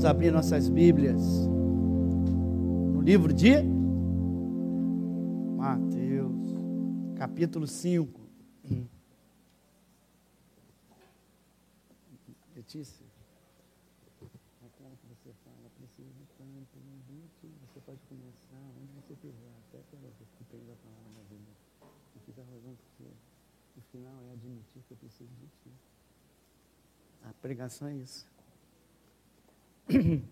Vamos abrir nossas Bíblias no livro de Mateus, capítulo 5. Letícia, que você pode começar onde você quiser, até pela que tem a palavra da vida. O final é admitir que eu preciso de ti. A pregação é isso.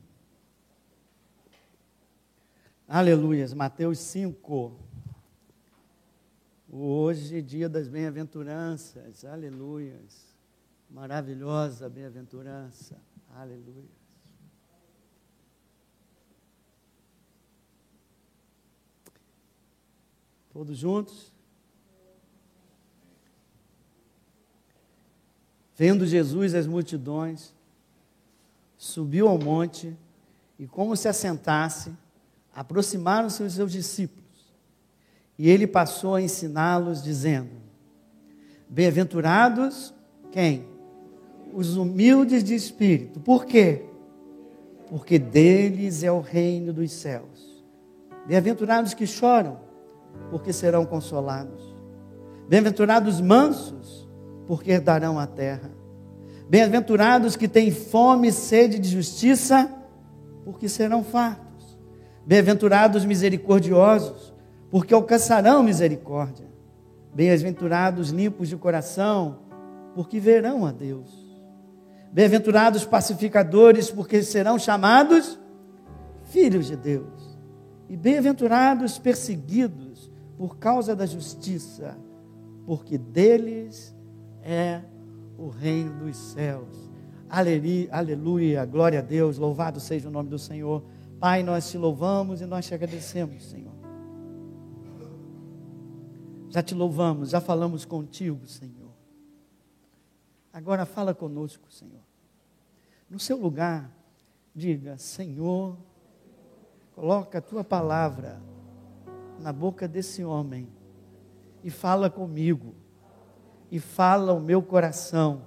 Aleluias, Mateus 5. Hoje, dia das bem-aventuranças, aleluias. Maravilhosa bem-aventurança, aleluia. Todos juntos? Vendo Jesus as multidões, subiu ao monte e, como se assentasse, aproximaram-se os seus discípulos. E ele passou a ensiná-los, dizendo: Bem-aventurados quem? Os humildes de espírito. Por quê? Porque deles é o reino dos céus. Bem-aventurados que choram, porque serão consolados. Bem-aventurados mansos, porque herdarão a terra. Bem-aventurados que têm fome e sede de justiça, porque serão fartos. Bem-aventurados misericordiosos, porque alcançarão misericórdia. Bem-aventurados limpos de coração, porque verão a Deus. Bem-aventurados pacificadores, porque serão chamados filhos de Deus. E bem-aventurados perseguidos por causa da justiça, porque deles é o reino dos céus. Aleluia, glória a Deus, louvado seja o nome do Senhor. Pai, nós te louvamos e nós te agradecemos, Senhor. Já te louvamos, já falamos contigo, Senhor. Agora fala conosco, Senhor. No seu lugar, diga: Senhor, coloca a tua palavra na boca desse homem e fala comigo e fala o meu coração,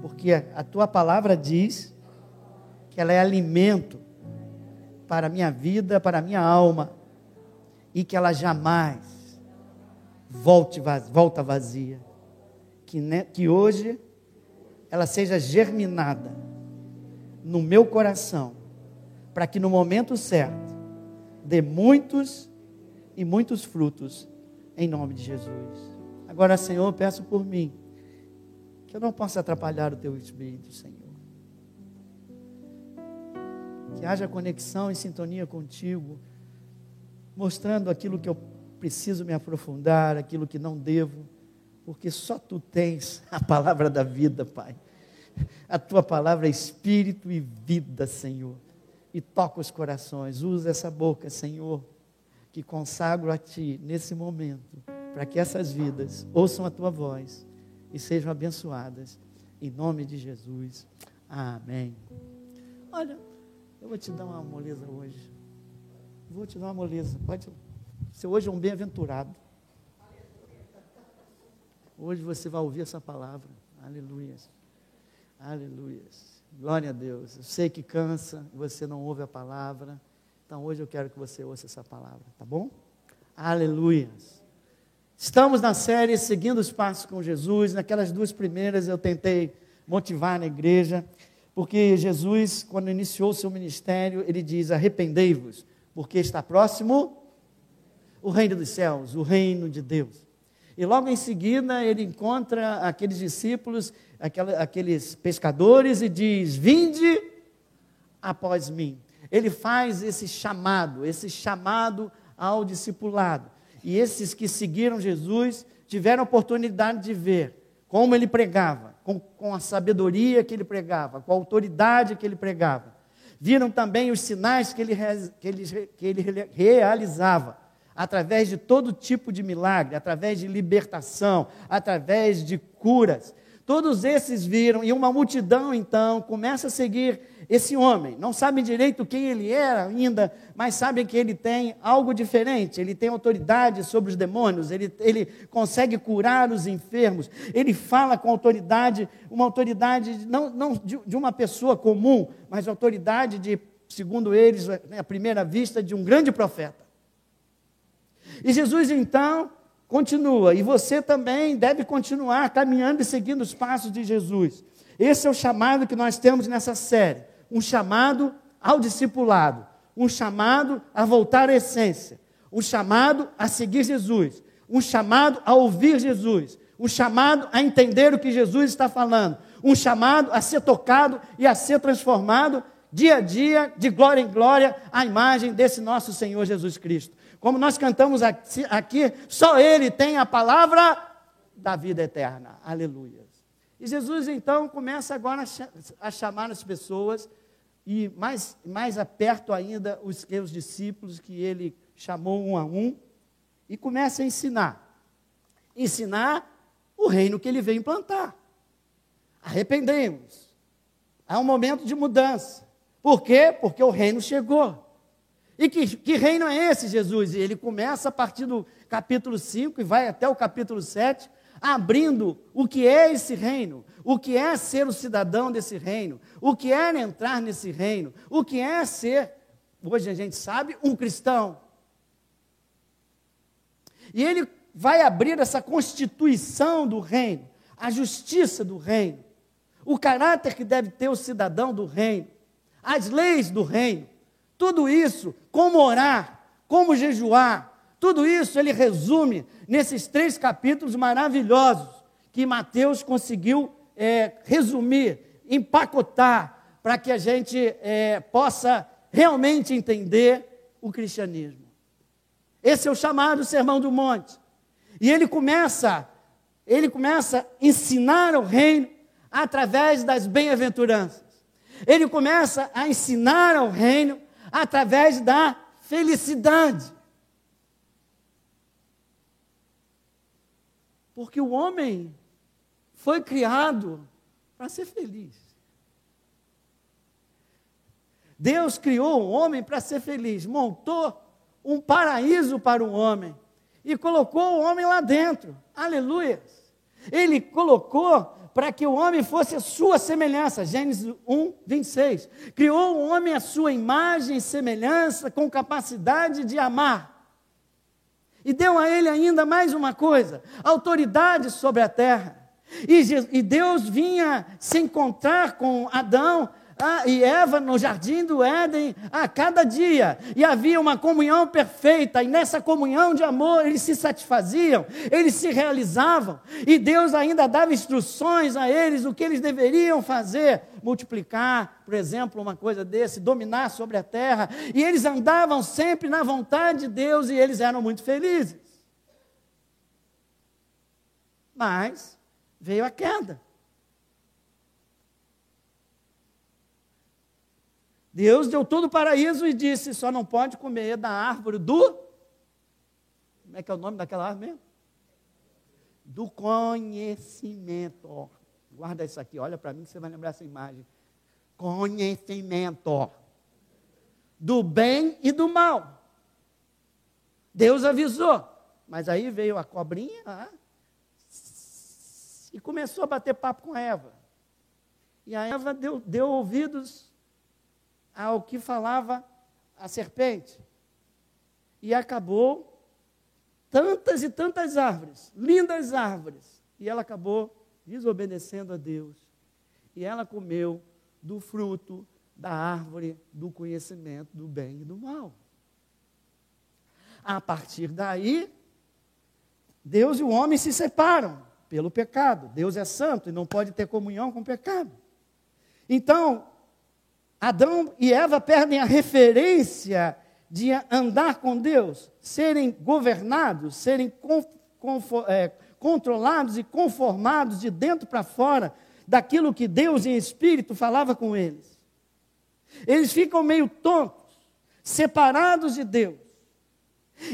porque a, tua palavra diz que ela é alimento para a minha vida, para a minha alma, e que ela jamais volte, volta vazia. Que, né, que hoje ela seja germinada no meu coração, para que no momento certo dê muitos e muitos frutos, em nome de Jesus. Agora, Senhor, peço por mim, que eu não possa atrapalhar o teu espírito, Senhor. Que haja conexão e sintonia contigo, mostrando aquilo que eu preciso me aprofundar, aquilo que não devo, porque só tu tens a palavra da vida, Pai. A tua palavra é espírito e vida, Senhor. E toca os corações, usa essa boca, Senhor, que consagro a ti nesse momento para que essas vidas ouçam a tua voz e sejam abençoadas. Em nome de Jesus. Amém. Olha, eu vou te dar uma moleza hoje. Vou te dar uma moleza. Pode ser hoje é um bem-aventurado. Hoje você vai ouvir essa palavra. Aleluia. Aleluia. Glória a Deus. Eu sei que cansa, você não ouve a palavra. Então hoje eu quero que você ouça essa palavra, tá bom? Aleluia. Estamos na série Seguindo os Passos com Jesus. Naquelas duas primeiras eu tentei motivar na igreja, porque Jesus, quando iniciou o seu ministério, ele diz: Arrependei-vos, porque está próximo o reino dos céus, o reino de Deus. E logo em seguida ele encontra aqueles discípulos, aqueles pescadores, e diz: Vinde após mim. Ele faz esse chamado, esse chamado ao discipulado. E esses que seguiram Jesus tiveram a oportunidade de ver como ele pregava, com, com a sabedoria que ele pregava, com a autoridade que ele pregava. Viram também os sinais que ele, que ele, que ele realizava, através de todo tipo de milagre, através de libertação, através de curas. Todos esses viram, e uma multidão então começa a seguir esse homem. Não sabem direito quem ele era ainda, mas sabem que ele tem algo diferente. Ele tem autoridade sobre os demônios, ele, ele consegue curar os enfermos, ele fala com autoridade, uma autoridade não, não de, de uma pessoa comum, mas autoridade de, segundo eles, né, à primeira vista, de um grande profeta. E Jesus então continua, e você também deve continuar caminhando e seguindo os passos de Jesus. Esse é o chamado que nós temos nessa série: um chamado ao discipulado, um chamado a voltar à essência, um chamado a seguir Jesus, um chamado a ouvir Jesus, um chamado a entender o que Jesus está falando, um chamado a ser tocado e a ser transformado dia a dia, de glória em glória, à imagem desse nosso Senhor Jesus Cristo. Como nós cantamos aqui, só Ele tem a palavra da vida eterna. Aleluia. E Jesus então começa agora a chamar as pessoas, e mais, mais aperto ainda os seus discípulos, que ele chamou um a um, e começa a ensinar. Ensinar o reino que ele veio implantar. Arrependemos. Há um momento de mudança. Por quê? Porque o reino chegou. E que, que reino é esse, Jesus? E ele começa a partir do capítulo 5 e vai até o capítulo 7, abrindo o que é esse reino, o que é ser o cidadão desse reino, o que é entrar nesse reino, o que é ser, hoje a gente sabe, um cristão. E ele vai abrir essa constituição do reino, a justiça do reino, o caráter que deve ter o cidadão do reino, as leis do reino. Tudo isso, como orar, como jejuar, tudo isso ele resume nesses três capítulos maravilhosos que Mateus conseguiu é, resumir, empacotar, para que a gente é, possa realmente entender o cristianismo. Esse é o chamado Sermão do Monte. E ele começa, ele começa a ensinar o reino através das bem-aventuranças. Ele começa a ensinar ao reino através da felicidade. Porque o homem foi criado para ser feliz. Deus criou o homem para ser feliz, montou um paraíso para o homem e colocou o homem lá dentro. Aleluia! Ele colocou para que o homem fosse a sua semelhança. Gênesis 1, 26. Criou o homem a sua imagem e semelhança, com capacidade de amar. E deu a ele ainda mais uma coisa: autoridade sobre a terra. E, Deus vinha se encontrar com Adão ah, e Eva no jardim do Éden a cada dia, e havia uma comunhão perfeita, e nessa comunhão de amor eles se satisfaziam, eles se realizavam, e Deus ainda dava instruções a eles o que eles deveriam fazer, multiplicar, por exemplo, uma coisa desse, dominar sobre a terra, e eles andavam sempre na vontade de Deus e eles eram muito felizes. Mas veio a queda. Deus deu todo o paraíso e disse: só não pode comer da árvore do. Como é que é o nome daquela árvore mesmo? Do conhecimento. Guarda isso aqui, olha para mim que você vai lembrar essa imagem. Conhecimento. Do bem e do mal. Deus avisou. Mas aí veio a cobrinha ah, e começou a bater papo com Eva. E a Eva deu, deu ouvidos ao que falava a serpente. E acabou tantas e tantas árvores, lindas árvores, e ela acabou desobedecendo a Deus. E ela comeu do fruto da árvore do conhecimento do bem e do mal. A partir daí, Deus e o homem se separam pelo pecado. Deus é santo e não pode ter comunhão com o pecado. Então, Adão e Eva perdem a referência de andar com Deus, serem governados, serem é, controlados e conformados de dentro para fora daquilo que Deus em espírito falava com eles. Eles ficam meio tontos, separados de Deus,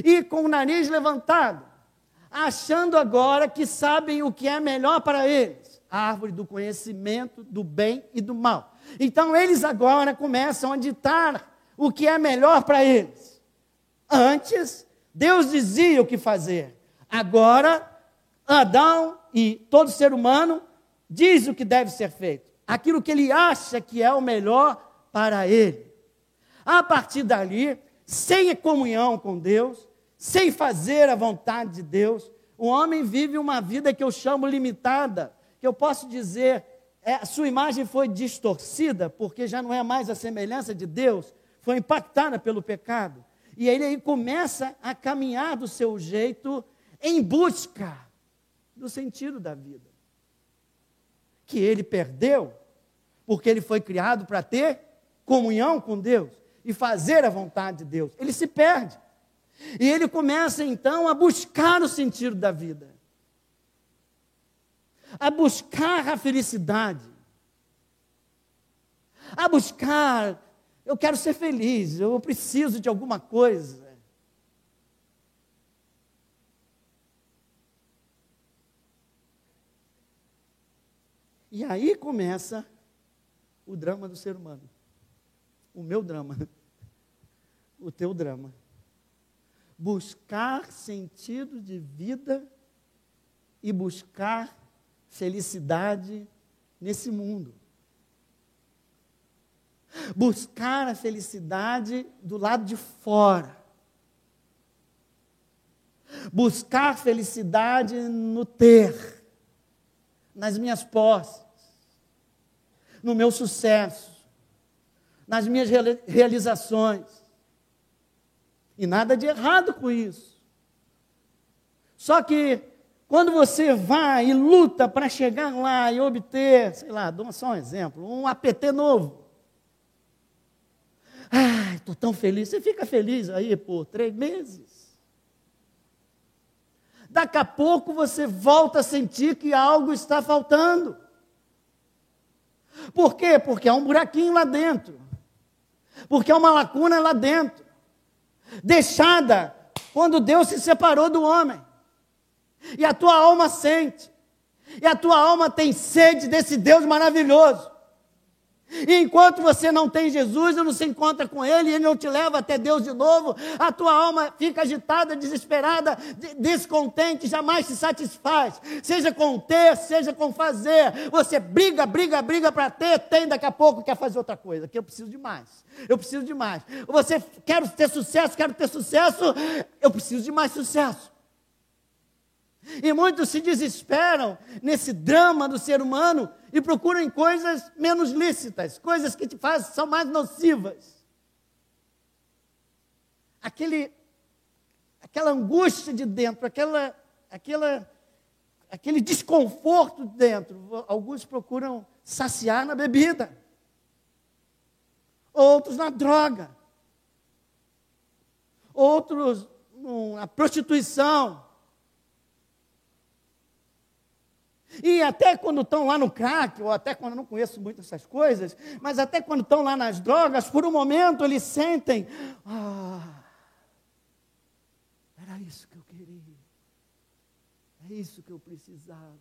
e com o nariz levantado, achando agora que sabem o que é melhor para eles árvore do conhecimento do bem e do mal. Então eles agora começam a ditar o que é melhor para eles. Antes, Deus dizia o que fazer. Agora, Adão e todo ser humano diz o que deve ser feito. Aquilo que ele acha que é o melhor para ele. A partir dali, sem comunhão com Deus, sem fazer a vontade de Deus, o homem vive uma vida que eu chamo limitada, que eu posso dizer, é, sua imagem foi distorcida, porque já não é mais a semelhança de Deus, foi impactada pelo pecado. E ele aí começa a caminhar do seu jeito em busca do sentido da vida. Que ele perdeu, porque ele foi criado para ter comunhão com Deus e fazer a vontade de Deus. Ele se perde. E ele começa então a buscar o sentido da vida, a buscar a felicidade, a buscar, eu quero ser feliz, eu preciso de alguma coisa. E aí começa o drama do ser humano. O meu drama. O teu drama. Buscar sentido de vida e buscar felicidade nesse mundo. Buscar a felicidade do lado de fora. Buscar felicidade no ter, nas minhas posses no meu sucesso, nas minhas realizações. E nada de errado com isso. Só que quando você vai e luta para chegar lá e obter, sei lá, dou só um exemplo, um APT novo. Ai, estou tão feliz. Você fica feliz aí por três meses. Daqui a pouco você volta a sentir que algo está faltando. Por quê? Porque há um buraquinho lá dentro. Porque há uma lacuna lá dentro. Deixada quando Deus se separou do homem. E a tua alma sente. E a tua alma tem sede desse Deus maravilhoso. E enquanto você não tem Jesus não se encontra com Ele, Ele não te leva até Deus de novo, a tua alma fica agitada, desesperada, descontente, jamais se satisfaz. Seja com ter, seja com fazer. Você briga, briga, briga para ter, tem, daqui a pouco quer fazer outra coisa, que eu preciso de mais. Eu preciso de mais. Você quer ter sucesso, quero ter sucesso, eu preciso de mais sucesso. E muitos se desesperam nesse drama do ser humano e procuram coisas menos lícitas, coisas que te fazem, são mais nocivas. Aquele, aquela angústia de dentro, aquela, aquela, aquele desconforto de dentro, alguns procuram saciar na bebida, outros na droga, outros na prostituição, E até quando estão lá no crack, ou até quando eu não conheço muito essas coisas, mas até quando estão lá nas drogas, por um momento eles sentem: ah, era isso que eu queria, é isso que eu precisava.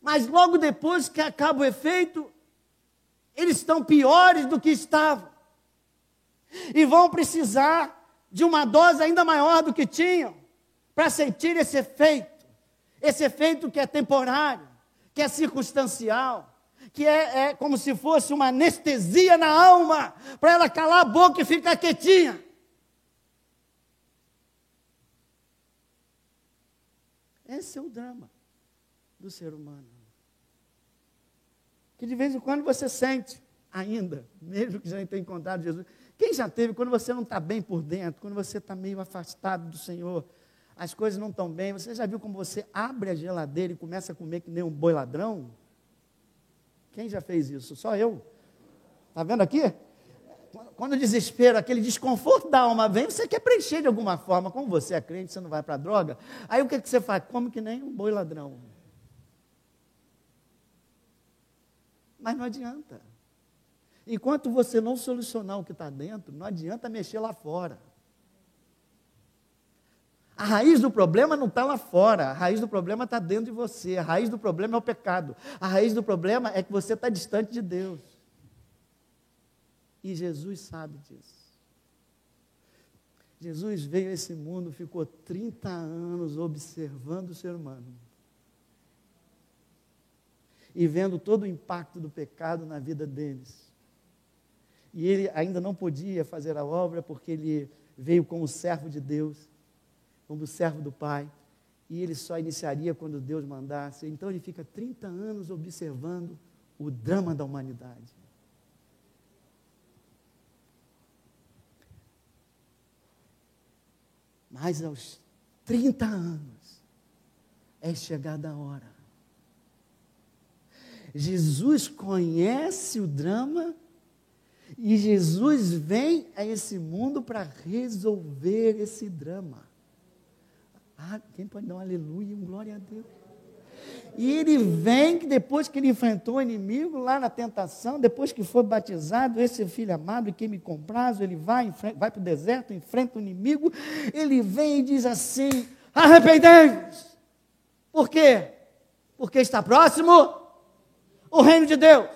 Mas logo depois que acaba o efeito, eles estão piores do que estavam. E vão precisar de uma dose ainda maior do que tinham para sentir esse efeito. Esse efeito que é temporário, que é circunstancial, que é, é como se fosse uma anestesia na alma, para ela calar a boca e ficar quietinha. Esse é o drama do ser humano. Que de vez em quando você sente, ainda, mesmo que já tenha encontrado Jesus. Quem já teve, quando você não está bem por dentro, quando você está meio afastado do Senhor, as coisas não estão bem. Você já viu como você abre a geladeira e começa a comer que nem um boi ladrão? Quem já fez isso? Só eu. Está vendo aqui? Quando o desespero, aquele desconforto da alma vem, você quer preencher de alguma forma. Como você é crente, você não vai para a droga. Aí o que, que você faz? Come que nem um boi ladrão. Mas não adianta. Enquanto você não solucionar o que está dentro, não adianta mexer lá fora. A raiz do problema não está lá fora, a raiz do problema está dentro de você, a raiz do problema é o pecado, a raiz do problema é que você está distante de Deus. E Jesus sabe disso. Jesus veio a esse mundo, ficou 30 anos observando o ser humano e vendo todo o impacto do pecado na vida deles. E ele ainda não podia fazer a obra porque ele veio como servo de Deus, como servo do Pai, e ele só iniciaria quando Deus mandasse. Então ele fica 30 anos observando o drama da humanidade. Mas aos 30 anos é chegada a hora. Jesus conhece o drama e Jesus vem a esse mundo para resolver esse drama. Ah, quem pode dar um aleluia, um glória a Deus. E ele vem, que depois que ele enfrentou o inimigo lá na tentação, depois que foi batizado, esse filho amado, quem me compraz, ele vai, vai para o deserto, enfrenta o inimigo, ele vem e diz assim: arrependei-vos. Por quê? Porque está próximo o reino de Deus.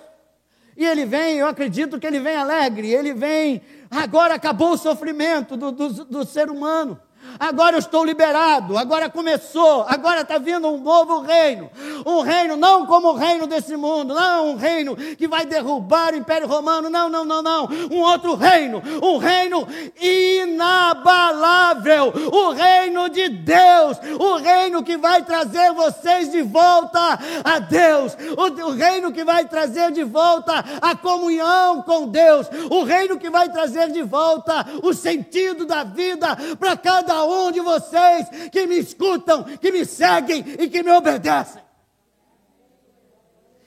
E ele vem, eu acredito que ele vem alegre, ele vem, agora acabou o sofrimento do, do, do ser humano agora eu estou liberado, agora começou, agora está vindo um novo reino. Um reino não como o reino desse mundo, não um reino que vai derrubar o Império Romano, não, não, não, não. Um outro reino, um reino inabalável, o reino de Deus, o reino que vai trazer vocês de volta a Deus, o, o reino que vai trazer de volta a comunhão com Deus, o reino que vai trazer de volta o sentido da vida para cada um de vocês que me escutam, que me seguem e que me obedecem.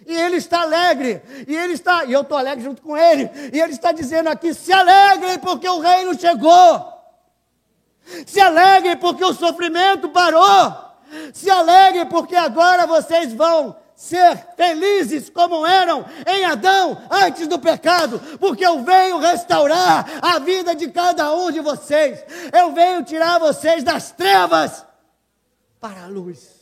E ele está alegre, e ele está, e eu estou alegre junto com ele, e ele está dizendo aqui: se alegrem porque o reino chegou, se alegrem porque o sofrimento parou, se alegrem porque agora vocês vão ser felizes como eram em Adão antes do pecado, porque eu venho restaurar a vida de cada um de vocês. Eu venho tirar vocês das trevas para a luz.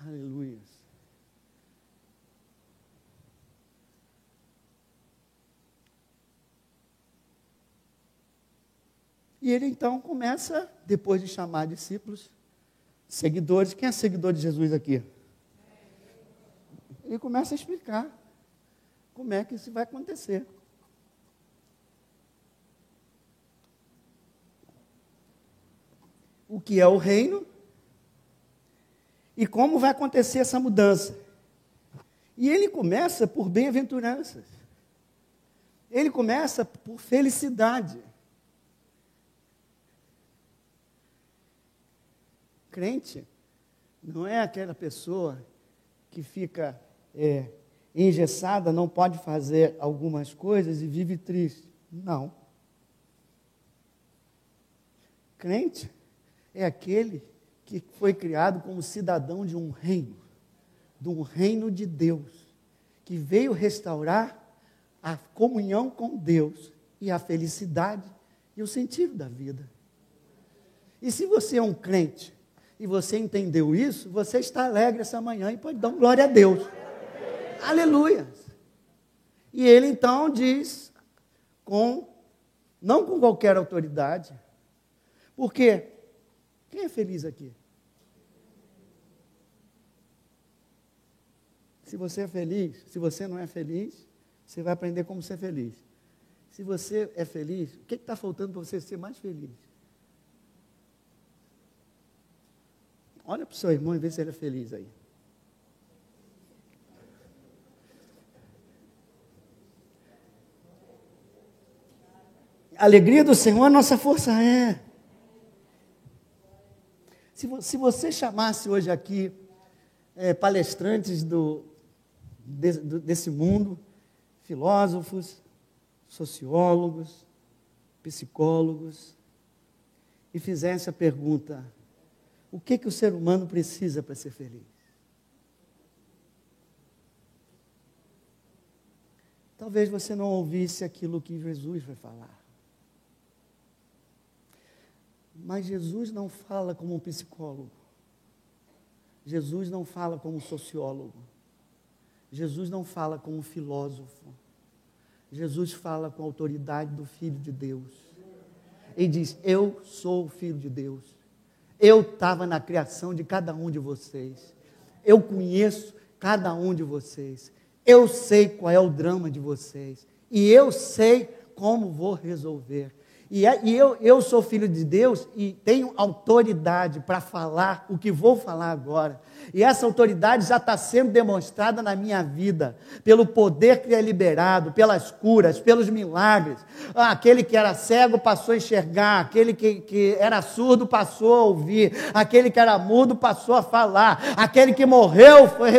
Aleluia. E ele então começa, depois de chamar discípulos, seguidores. Quem é seguidor de Jesus aqui? Ele começa a explicar como é que isso vai acontecer. O que é o reino e como vai acontecer essa mudança. E ele começa por bem-aventuranças. Ele começa por felicidade. Crente não é aquela pessoa que fica é, engessada, não pode fazer algumas coisas e vive triste. Não. Crente é aquele que foi criado como cidadão de um reino, de um reino de Deus, que veio restaurar a comunhão com Deus e a felicidade e o sentido da vida. E se você é um crente e você entendeu isso, você está alegre essa manhã e pode dar glória a Deus. Aleluia. E ele então diz, com, não com qualquer autoridade, porque quem é feliz aqui? Se você é feliz, se você não é feliz, você vai aprender como ser feliz. Se você é feliz, o que está faltando para você ser mais feliz? Olha para o seu irmão e vê se ele é feliz aí. A alegria do Senhor, a nossa força é. Se, se você chamasse hoje aqui é, palestrantes do, de, do, desse mundo, filósofos, sociólogos, psicólogos, e fizesse a pergunta: o que, que o ser humano precisa para ser feliz. talvez você não ouvisse aquilo que Jesus vai falar. Mas Jesus não fala como um psicólogo. Jesus não fala como um sociólogo. Jesus não fala como um filósofo. Jesus fala com a autoridade do Filho de Deus. Ele diz: Eu sou o Filho de Deus. Eu estava na criação de cada um de vocês. Eu conheço cada um de vocês. Eu sei qual é o drama de vocês. E eu sei como vou resolver. E, é, eu, eu sou filho de Deus e tenho autoridade para falar o que vou falar agora. E essa autoridade já está sendo demonstrada na minha vida, pelo poder que é liberado, pelas curas, pelos milagres. Ah, aquele que era cego passou a enxergar, aquele que, que era surdo passou a ouvir, aquele que era mudo passou a falar, aquele que morreu foi,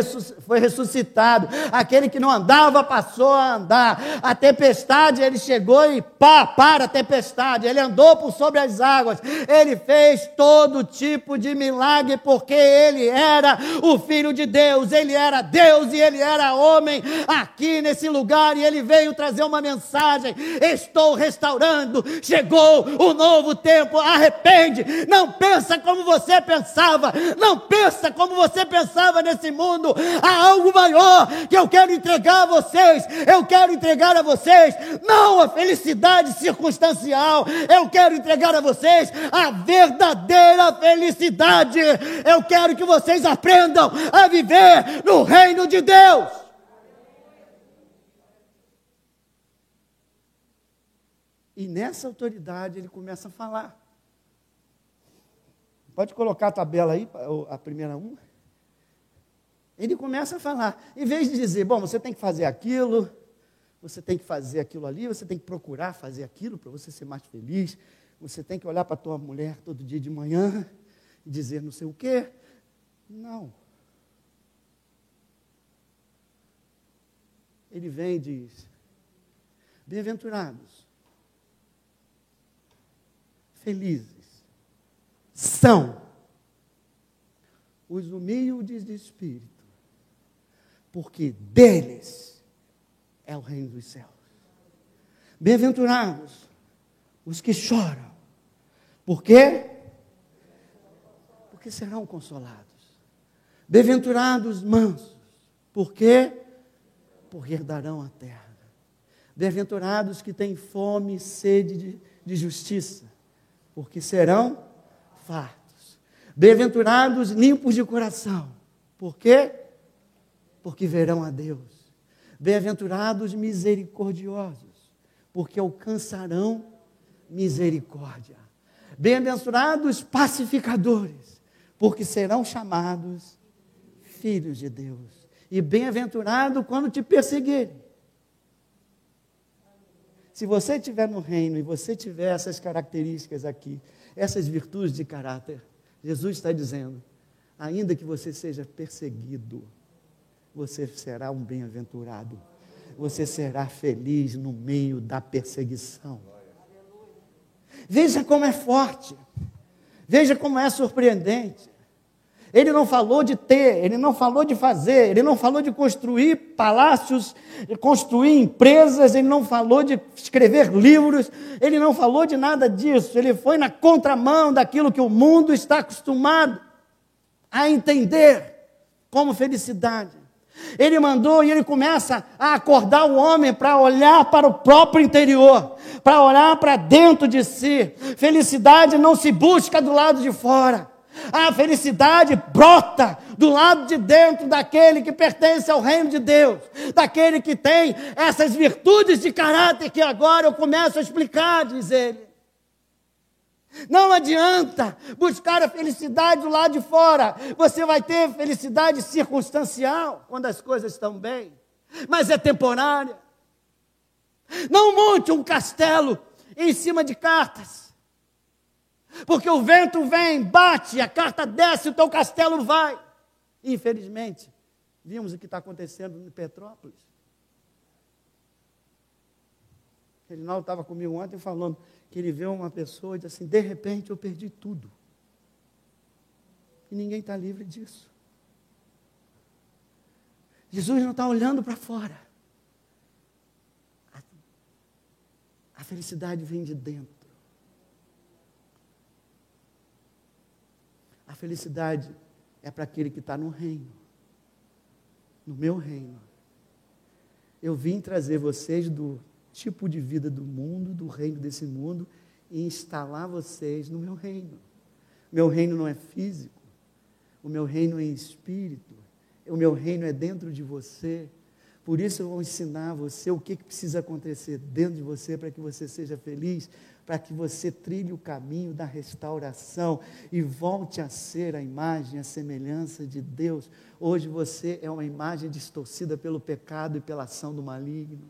foi ressuscitado, aquele que não andava passou a andar. A tempestade, ele chegou e pá, para a tempestade, ele andou por sobre as águas, ele fez todo tipo de milagre porque ele era o Filho de Deus, ele era Deus e ele era homem aqui nesse lugar e ele veio trazer uma mensagem: estou restaurando, chegou o novo tempo, arrepende, não pensa como você pensava, não pensa como você pensava nesse mundo, há algo maior que eu quero entregar a vocês, eu quero entregar a vocês, não a felicidade circunstancial, eu quero entregar a vocês a verdadeira felicidade, eu quero que vocês aprendam a viver no reino de Deus. E nessa autoridade ele começa a falar. Pode colocar a tabela aí, a primeira uma. Ele começa a falar. Em vez de dizer, bom, você tem que fazer aquilo, você tem que fazer aquilo ali, você tem que procurar fazer aquilo para você ser mais feliz, você tem que olhar para a tua mulher todo dia de manhã e dizer não sei o quê, não. Ele vem e diz: Bem-aventurados, felizes são os humildes de espírito, porque deles é o reino dos céus. Bem-aventurados os que choram, por quê? Porque serão consolados. Bem-aventurados mansos, por quê? Porque herdarão a terra. Bem-aventurados que têm fome e sede de, de justiça, porque serão fartos. Bem-aventurados limpos de coração, por quê? Porque verão a Deus. Bem-aventurados misericordiosos, porque alcançarão misericórdia. Bem-aventurados pacificadores, porque serão chamados filhos de Deus. E bem-aventurado quando te perseguirem. Se você estiver no reino e você tiver essas características aqui, essas virtudes de caráter, Jesus está dizendo: ainda que você seja perseguido, você será um bem-aventurado. Você será feliz no meio da perseguição. Veja como é forte. Veja como é surpreendente. Ele não falou de ter, ele não falou de fazer, ele não falou de construir palácios, construir empresas, ele não falou de escrever livros, ele não falou de nada disso. Ele foi na contramão daquilo que o mundo está acostumado a entender como felicidade. Ele mandou e ele começa a acordar o homem para olhar para o próprio interior, para olhar para dentro de si. Felicidade não se busca do lado de fora. A felicidade brota do lado de dentro daquele que pertence ao reino de Deus, daquele que tem essas virtudes de caráter que agora eu começo a explicar, diz ele. Não adianta buscar a felicidade do lado de fora. Você vai ter felicidade circunstancial quando as coisas estão bem, mas é temporária. Não monte um castelo em cima de cartas. Porque o vento vem, bate, a carta desce, o teu castelo vai. Infelizmente, vimos o que está acontecendo em Petrópolis. Reginaldo estava comigo ontem falando que ele vê uma pessoa e diz assim: de repente eu perdi tudo. E ninguém está livre disso. Jesus não está olhando para fora. A felicidade vem de dentro. A felicidade é para aquele que está no reino, no meu reino. Eu vim trazer vocês do tipo de vida do mundo, do reino desse mundo, e instalar vocês no meu reino. Meu reino não é físico, o meu reino é espírito, o meu reino é dentro de você. Por isso eu vou ensinar você o que, que precisa acontecer dentro de você para que você seja feliz, para que você trilhe o caminho da restauração e volte a ser a imagem, a semelhança de Deus. Hoje você é uma imagem distorcida pelo pecado e pela ação do maligno.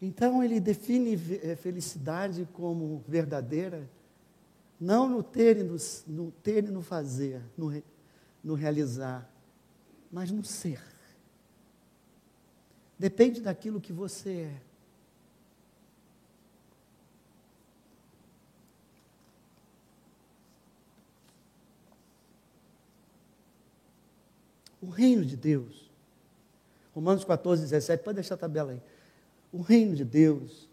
Então ele define eh, felicidade como verdadeira, não no ter e no, no, ter e no fazer, no, no realizar, mas no ser. Depende daquilo que você é. O reino de Deus. Romanos 14, 17, pode deixar a tabela aí. O reino de Deus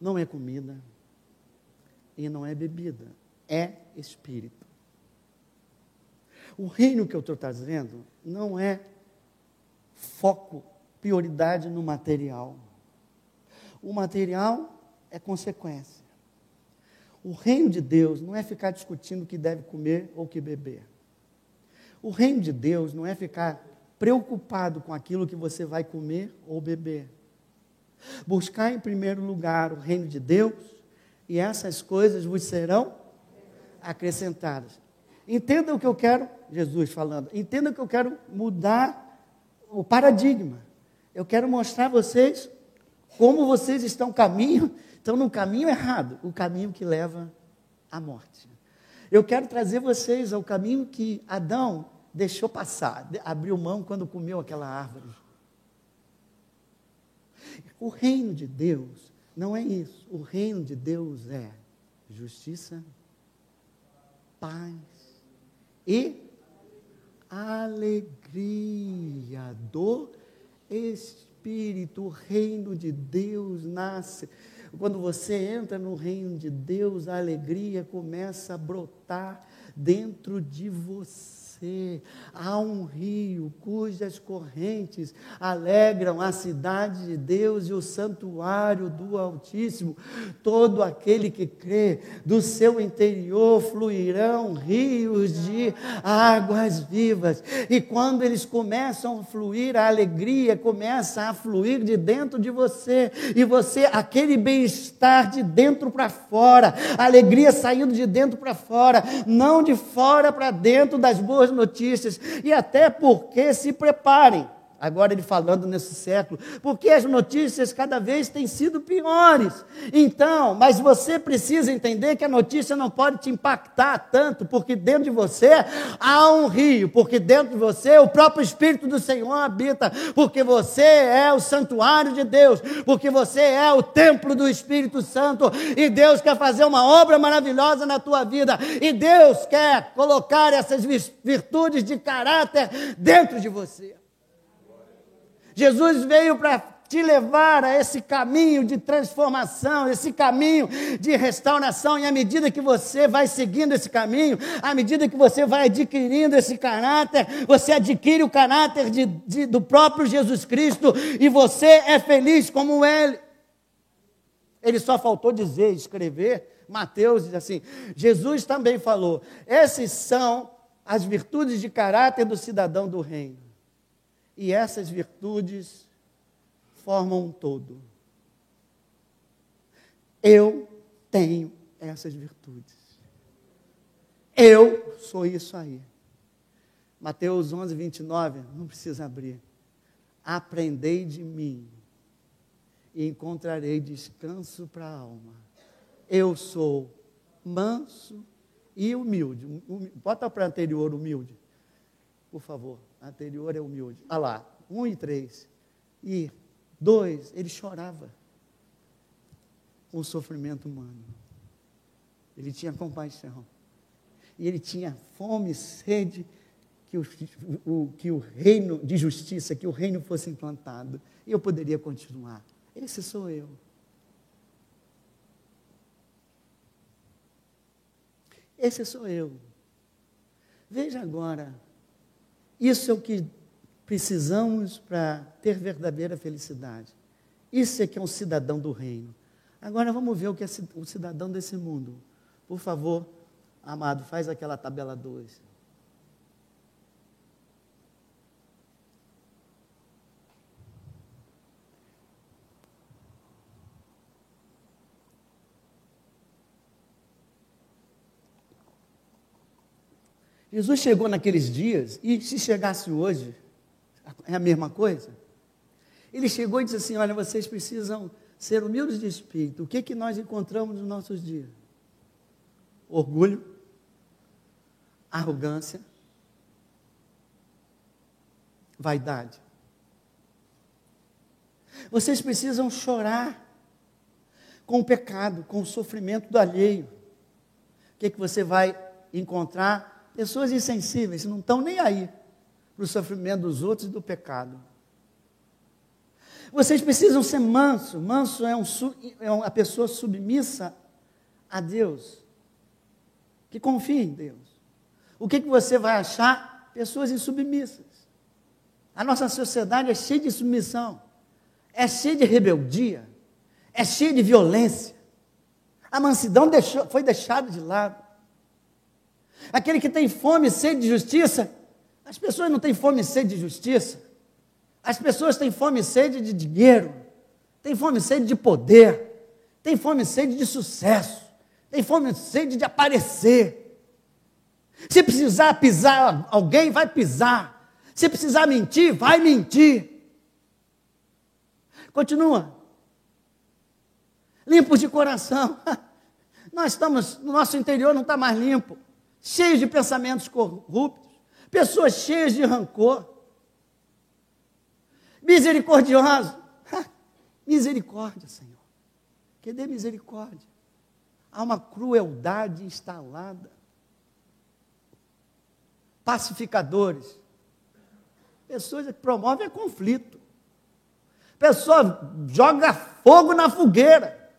não é comida e não é bebida, é espírito. O reino que eu estou trazendo não é foco, prioridade no material. O material é consequência. O reino de Deus não é ficar discutindo o que deve comer ou o que beber. O reino de Deus não é ficar preocupado com aquilo que você vai comer ou beber. Buscar em primeiro lugar o reino de Deus e essas coisas vos serão acrescentadas. Entenda o que eu quero, Jesus falando, entenda que eu quero mudar o paradigma. Eu quero mostrar a vocês como vocês estão caminho, estão no caminho errado, o caminho que leva à morte. Eu quero trazer vocês ao caminho que Adão deixou passar, abriu mão quando comeu aquela árvore. O reino de Deus não é isso. O reino de Deus é justiça, paz e alegria do Espírito. O reino de Deus nasce. Quando você entra no reino de Deus, a alegria começa a brotar dentro de você Há um rio cujas correntes alegram a cidade de Deus e o santuário do Altíssimo. Todo aquele que crê, do seu interior fluirão rios de águas vivas. E quando eles começam a fluir, a alegria começa a fluir de dentro de você. E você, aquele bem-estar de dentro para fora, alegria saindo de dentro para fora, não de fora para dentro das boas notícias, e até porque se preparem agora ele falando nesse século, porque as notícias cada vez têm sido piores. Então, mas você precisa entender que a notícia não pode te impactar tanto, porque dentro de você há um rio, porque dentro de você o próprio Espírito do Senhor habita, porque você é o santuário de Deus, porque você é o templo do Espírito Santo, e Deus quer fazer uma obra maravilhosa na tua vida, e Deus quer colocar essas virtudes de caráter dentro de você. Jesus veio para te levar a esse caminho de transformação, esse caminho de restauração, e à medida que você vai seguindo esse caminho, à medida que você vai adquirindo esse caráter, você adquire o caráter de, de, do próprio Jesus Cristo e você é feliz como Ele. Ele só faltou dizer, escrever. Mateus diz assim: Jesus também falou: esses são as virtudes de caráter do cidadão do reino. E essas virtudes formam um todo. Eu tenho essas virtudes. Eu sou isso aí. Mateus 11, 29, não precisa abrir. Aprendei de mim e encontrarei descanso para a alma. Eu sou manso e humilde. Bota para anterior humilde, por favor anterior é humilde. Ah lá, um e três. E dois, ele chorava com o sofrimento humano. Ele tinha compaixão. E ele tinha fome e sede que o, o, que o reino de justiça, que o reino fosse implantado. E eu poderia continuar. Esse sou eu. Esse sou eu. Veja agora, isso é o que precisamos para ter verdadeira felicidade. Isso é que é um cidadão do reino. Agora vamos ver o que é o cidadão desse mundo. Por favor, amado, faz aquela tabela 2. Jesus chegou naqueles dias, e se chegasse hoje, é a mesma coisa. Ele chegou e disse assim: Olha, vocês precisam ser humildes de espírito. O que, que nós encontramos nos nossos dias? Orgulho, arrogância, vaidade. Vocês precisam chorar com o pecado, com o sofrimento do alheio. O que, que você vai encontrar? Pessoas insensíveis, não estão nem aí para o sofrimento dos outros e do pecado. Vocês precisam ser manso. Manso é, um, é uma pessoa submissa a Deus, que confia em Deus. O que, que você vai achar? Pessoas insubmissas. A nossa sociedade é cheia de submissão, é cheia de rebeldia, é cheia de violência. A mansidão deixou, foi deixada de lado. Aquele que tem fome e sede de justiça, as pessoas não têm fome e sede de justiça. As pessoas têm fome e sede de dinheiro, têm fome e sede de poder, têm fome e sede de sucesso, têm fome e sede de aparecer. Se precisar pisar alguém, vai pisar. Se precisar mentir, vai mentir. Continua. Limpos de coração. Nós estamos, no nosso interior não está mais limpo cheios de pensamentos corruptos, pessoas cheias de rancor. Misericordioso. Misericórdia, Senhor. Que dê misericórdia. Há uma crueldade instalada. Pacificadores. Pessoas que promovem conflito. Pessoa joga fogo na fogueira.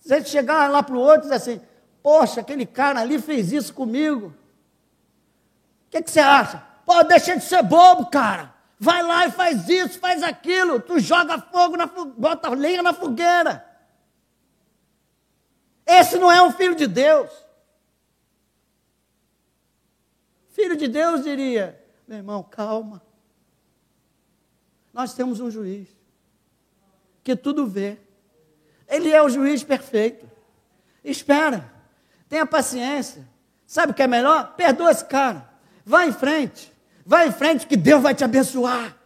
Você chegar lá para o outro e dizer assim, Poxa, aquele cara ali fez isso comigo. O que, que você acha? Pô, deixa de ser bobo, cara. Vai lá e faz isso, faz aquilo. Tu joga fogo, na, bota lenha na fogueira. Esse não é um filho de Deus. Filho de Deus diria: meu irmão, calma. Nós temos um juiz que tudo vê. Ele é o juiz perfeito. Espera. Tenha paciência. Sabe o que é melhor? Perdoa esse cara. Vá em frente. Vá em frente que Deus vai te abençoar.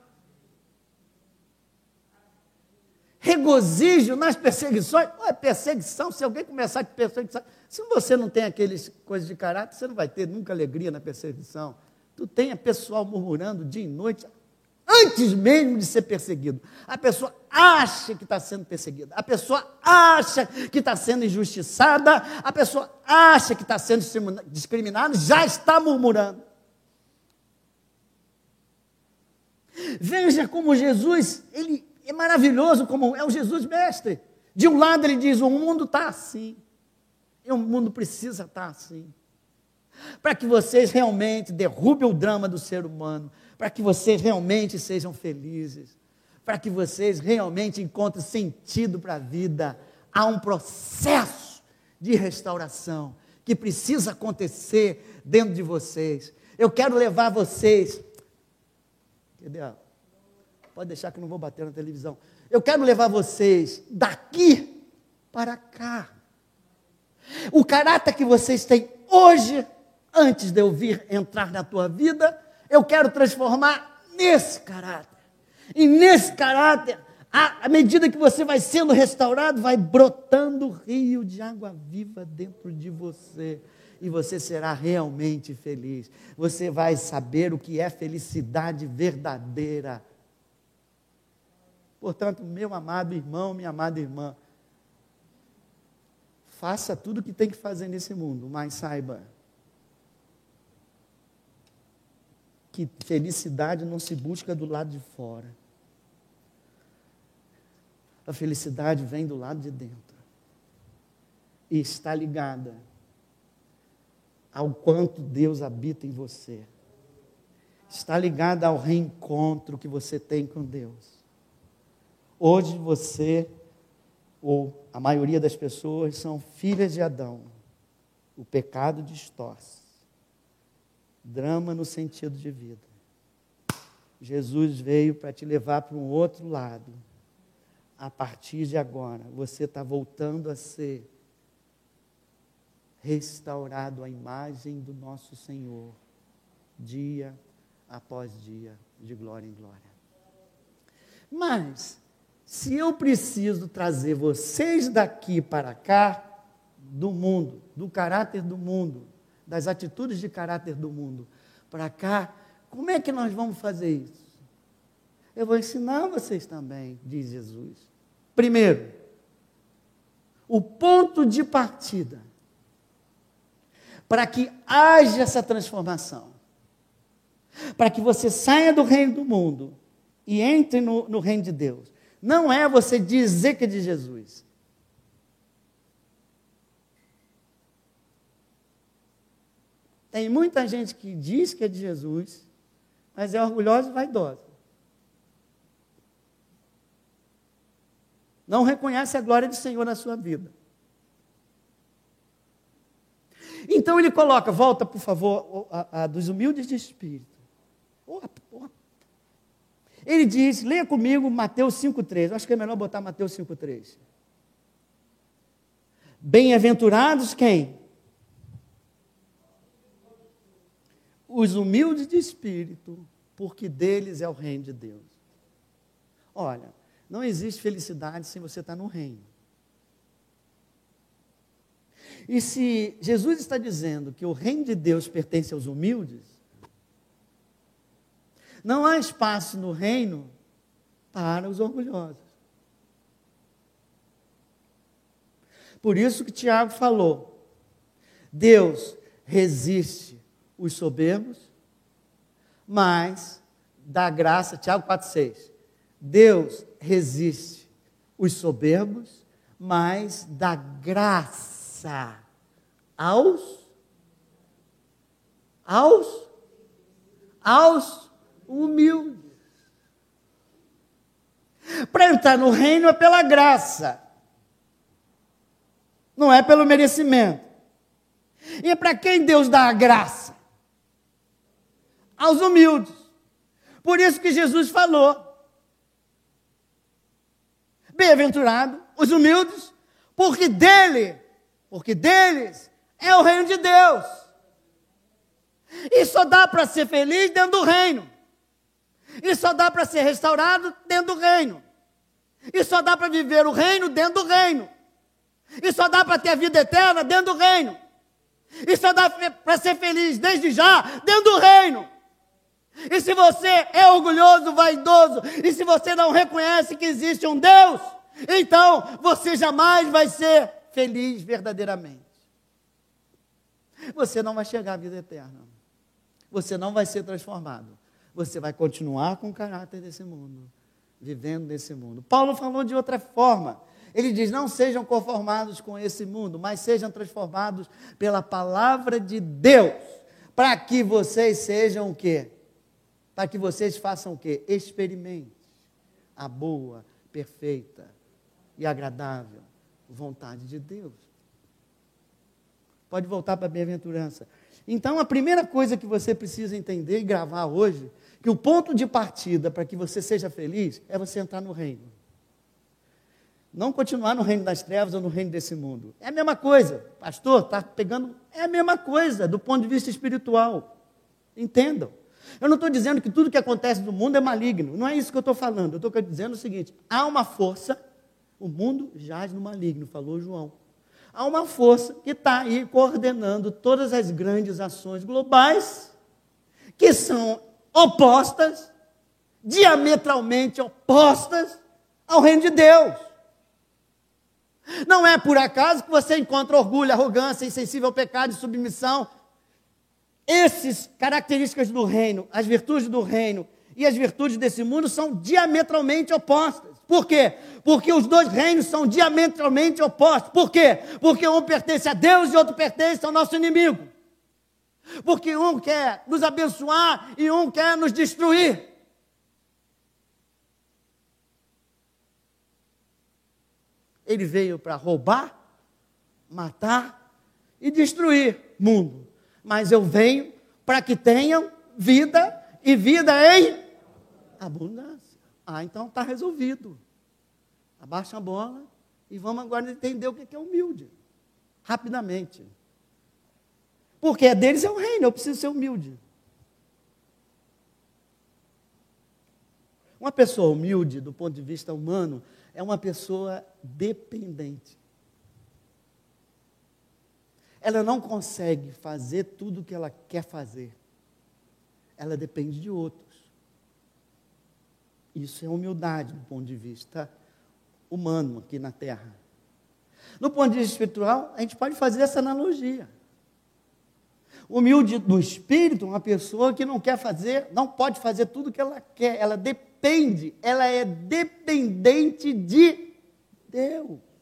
Regozijo nas perseguições. Não é perseguição. Se alguém começar a te perseguição, se você não tem aqueles coisas de caráter, você não vai ter nunca alegria na perseguição. Tu tenha pessoal murmurando dia e noite antes mesmo de ser perseguido. A pessoa acha que está sendo perseguida, a pessoa acha que está sendo injustiçada, a pessoa acha que está sendo discriminada, já está murmurando. Veja como Jesus, ele é maravilhoso, como é o Jesus mestre. De um lado ele diz: o mundo está assim, e o mundo precisa estar tá assim. Para que vocês realmente derrubem o drama do ser humano, para que vocês realmente sejam felizes, para que vocês realmente encontrem sentido para a vida. Há um processo de restauração que precisa acontecer dentro de vocês. Eu quero levar vocês. Entendeu? Pode deixar que eu não vou bater na televisão. Eu quero levar vocês daqui para cá. O caráter que vocês têm hoje, antes de eu vir entrar na tua vida, eu quero transformar nesse caráter. E nesse caráter, à medida que você vai sendo restaurado, vai brotando rio de água viva dentro de você. E você será realmente feliz. Você vai saber o que é felicidade verdadeira. Portanto, meu amado irmão, minha amada irmã, Faça tudo o que tem que fazer nesse mundo, mas saiba que felicidade não se busca do lado de fora. A felicidade vem do lado de dentro. E está ligada ao quanto Deus habita em você. Está ligada ao reencontro que você tem com Deus. Hoje você, ou a maioria das pessoas, são filhas de Adão. O pecado distorce. Drama no sentido de vida. Jesus veio para te levar para um outro lado. A partir de agora, você está voltando a ser restaurado à imagem do nosso Senhor, dia após dia, de glória em glória. Mas, se eu preciso trazer vocês daqui para cá, do mundo, do caráter do mundo, das atitudes de caráter do mundo, para cá, como é que nós vamos fazer isso? Eu vou ensinar vocês também, diz Jesus. Primeiro, o ponto de partida para que haja essa transformação, para que você saia do reino do mundo e entre no, no reino de Deus, não é você dizer que é de Jesus. Tem muita gente que diz que é de Jesus, mas é orgulhosa e vaidosa. Não reconhece a glória do Senhor na sua vida. Então ele coloca, volta por favor, a, a, dos humildes de espírito. Ele diz, leia comigo Mateus 5,3. Acho que é melhor botar Mateus 5,3. Bem-aventurados quem? Os humildes de espírito, porque deles é o reino de Deus. Olha, não existe felicidade sem você estar no reino. E se Jesus está dizendo que o reino de Deus pertence aos humildes, não há espaço no reino para os orgulhosos. Por isso que Tiago falou: Deus resiste os soberbos, mas dá graça, Tiago 4,6. Deus resiste os soberbos, mas dá graça aos aos aos humildes. Para entrar no reino é pela graça, não é pelo merecimento. E é para quem Deus dá a graça? Aos humildes. Por isso que Jesus falou: Bem-aventurado os humildes, porque dele porque deles é o reino de Deus. E só dá para ser feliz dentro do reino. E só dá para ser restaurado dentro do reino. E só dá para viver o reino dentro do reino. E só dá para ter a vida eterna dentro do reino. E só dá para ser feliz desde já dentro do reino. E se você é orgulhoso, vaidoso, e se você não reconhece que existe um Deus, então você jamais vai ser feliz verdadeiramente. Você não vai chegar à vida eterna. Você não vai ser transformado. Você vai continuar com o caráter desse mundo, vivendo nesse mundo. Paulo falou de outra forma. Ele diz: Não sejam conformados com esse mundo, mas sejam transformados pela palavra de Deus, para que vocês sejam o quê? Para que vocês façam o quê? Experimente a boa, perfeita e agradável vontade de Deus. Pode voltar para a bem-aventurança. Então, a primeira coisa que você precisa entender e gravar hoje, que o ponto de partida para que você seja feliz é você entrar no reino. Não continuar no reino das trevas ou no reino desse mundo. É a mesma coisa. Pastor, está pegando. É a mesma coisa do ponto de vista espiritual. Entendam. Eu não estou dizendo que tudo que acontece no mundo é maligno. Não é isso que eu estou falando. Eu estou dizendo o seguinte: há uma força o mundo jaz no maligno, falou João. Há uma força que está aí coordenando todas as grandes ações globais, que são opostas, diametralmente opostas ao reino de Deus. Não é por acaso que você encontra orgulho, arrogância, insensível ao pecado e submissão. Essas características do reino, as virtudes do reino e as virtudes desse mundo são diametralmente opostas. Por quê? Porque os dois reinos são diametralmente opostos. Por quê? Porque um pertence a Deus e outro pertence ao nosso inimigo. Porque um quer nos abençoar e um quer nos destruir. Ele veio para roubar, matar e destruir mundo. Mas eu venho para que tenham vida e vida em abundância. Ah, então está resolvido. Abaixa a bola e vamos agora entender o que é humilde. Rapidamente. Porque é deles é o reino, eu preciso ser humilde. Uma pessoa humilde, do ponto de vista humano, é uma pessoa dependente. Ela não consegue fazer tudo o que ela quer fazer. Ela depende de outros. Isso é humildade do ponto de vista humano aqui na Terra. No ponto de vista espiritual, a gente pode fazer essa analogia. Humilde do espírito, uma pessoa que não quer fazer, não pode fazer tudo o que ela quer, ela depende, ela é dependente de Deus.